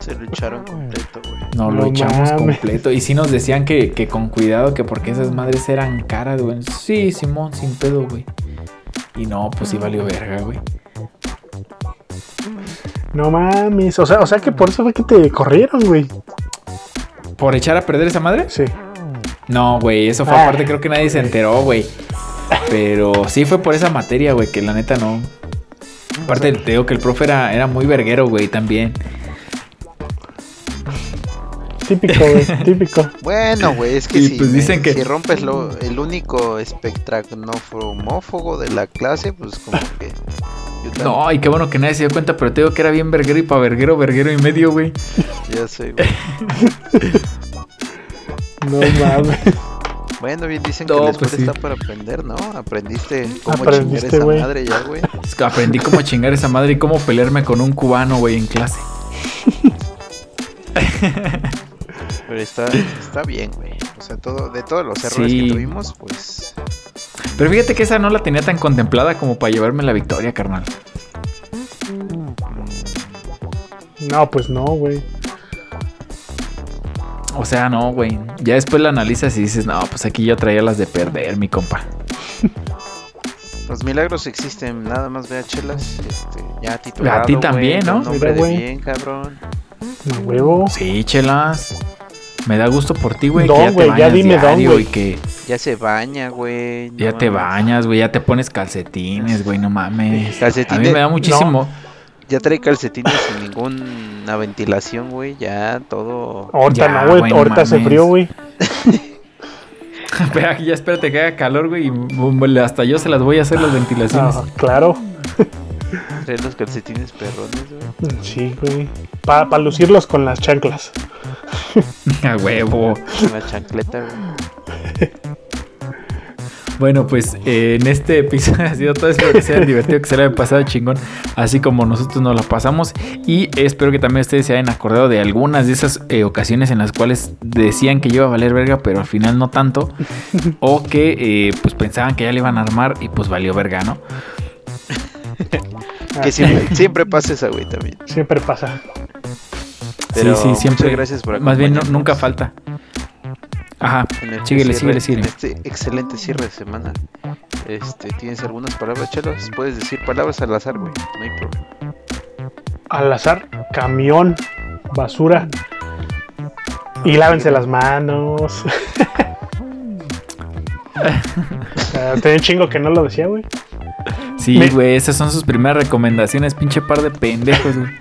Se lo echaron completo, güey. No, lo No echamos mames. completo. Y sí nos decían que, que con cuidado, que porque esas madres eran caras, güey. Sí, Simón, sin pedo, güey. Y no, pues sí valió verga, güey. No mames. O sea, o sea que por eso fue que te corrieron, güey. ¿Por echar a perder esa madre? Sí. No, güey, eso fue Ah. aparte, creo que nadie se enteró, güey. Pero sí fue por esa materia, güey, que la neta no. Aparte, te digo que el profe era, era muy verguero, güey, también. Típico, güey. típico. Bueno, güey, es que Y si, pues me- que- si rompes lo, el único espectracnofomófogo de la clase, pues como que... No, y qué bueno que nadie se dio cuenta, pero te digo que era bien verguero y pa' verguero, verguero y medio, güey. Ya sé, güey. No mames. Bueno, bien dicen No, que la pues escuela sí. está para aprender, ¿no? Aprendiste cómo Aprendiste, chingar esa madre ya, güey. Es que Aprendí cómo chingar esa madre y cómo pelearme con un cubano, güey, en clase. Pero está, está bien, güey. O sea, todo, de todos los errores Sí. que tuvimos, pues... Pero fíjate que esa no la tenía tan contemplada como para llevarme la victoria, carnal. No, pues no, güey. O sea, no, güey. Ya después la analizas y dices, no, pues aquí yo traía las de perder, mi compa. Los milagros existen, nada más ve a Chelas, este, ya titulado, A ti también, ¿no? Nombre Mira, de bien, cabrón. Huevo. Sí, chelas. Me da gusto por ti, güey. Don, que ya te ya bañas dime don, diario güey. y que Ya se baña, güey. no ya te bañas, güey. Ya te pones calcetines, güey. No mames. Calcetín A mí me da muchísimo. Ya trae calcetines sin ninguna ventilación, güey. Ya todo. Ahorita Ya, no, güey. Ahorita mames. frío, güey. Espera, ya espérate que haga calor, güey. Y mm, hasta yo se las voy a hacer las ventilaciones. Ah, claro. Trae los calcetines perrones, güey. Sí, güey. Para lucirlos con las chanclas. A huevo. La chancleta, güey. Bueno, pues eh, en este episodio ha sido todo. Espero que sea divertido, que se lo hayan pasado chingón, así como nosotros nos la pasamos. Y espero que también ustedes se hayan acordado de algunas de esas eh, ocasiones en las cuales decían que iba a valer verga, pero al final no tanto. o que pues pensaban que ya le iban a armar y pues valió verga, ¿no? que siempre, siempre pasa esa, güey, también. Siempre pasa. Sí, sí, siempre. gracias por Más bien, nunca falta. Ajá, síguele, síguele, síguele. En este excelente cierre de semana, este, ¿tienes algunas palabras, Chelos? Puedes decir palabras al azar, güey, no hay problema. Al azar, camión, basura. Y lávense las manos. Tenía un chingo que no lo decía, güey. Sí, güey, esas son sus primeras recomendaciones, pinche par de pendejos, güey.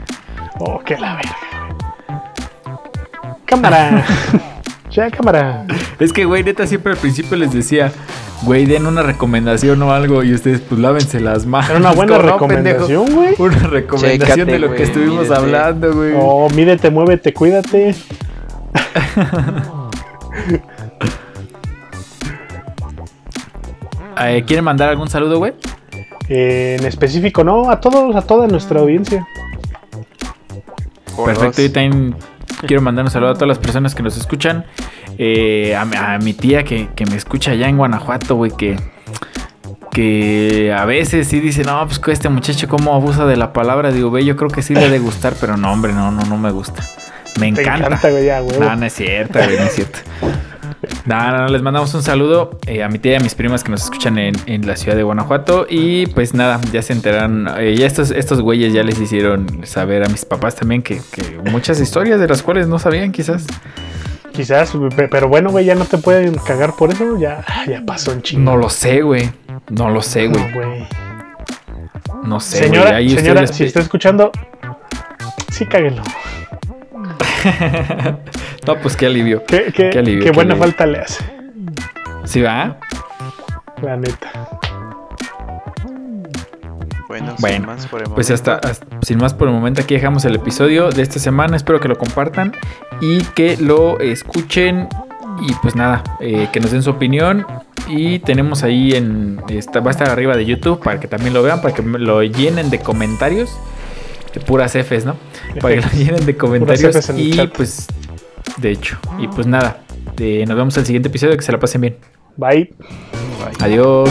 Oh, qué la verga, Cámara. ya, cámara. Es que, güey, neta, siempre al principio les decía, güey, den una recomendación o algo y ustedes, pues lávense las manos. Era una buena recomendación, güey. una recomendación de lo que estuvimos hablando, güey. Oh, mídete, muévete, cuídate. Eh, ¿Quieren mandar algún saludo, güey? en específico, no, a todos, a toda nuestra audiencia. Perfecto, yo también quiero mandar un saludo a todas las personas que nos escuchan. Eh, a, mi tía que, me escucha allá en Guanajuato, güey, que, que a veces sí dice, no, pues este muchacho cómo abusa de la palabra. Digo, ve, yo creo que sí le de gustar, pero no, hombre, no, no, no me gusta. Me encanta. no, no es cierto, güey, no es cierto. Nada, no, les mandamos un saludo eh, a mi tía y a mis primas que nos escuchan en, la ciudad de Guanajuato. Y pues nada, ya se enteran. Eh, ya estos, estos güeyes ya les hicieron saber a mis papás también que, muchas historias de las cuales no sabían, quizás. Quizás, pero bueno, güey, ya no te pueden cagar por eso. Ya, ya pasó en chingo. No lo sé, güey. No lo sé, güey. No, sé, señora, señora, si está escuchando, sí cáguenlo. no, pues qué alivio. Qué, qué, buena falta le hace. ¿Sí va? La neta. Bueno, sin más por el pues hasta, sin más por el momento aquí dejamos el episodio de esta semana. Espero que lo compartan y que lo escuchen y pues nada, eh, que nos den su opinión y tenemos ahí en va a estar arriba de YouTube para que también lo vean, para que lo llenen de comentarios de puras Fs, ¿no? Para que lo llenen de comentarios. Y pues, de hecho, y pues nada, nos vemos en el siguiente episodio, que se la pasen bien. Bye. Adiós.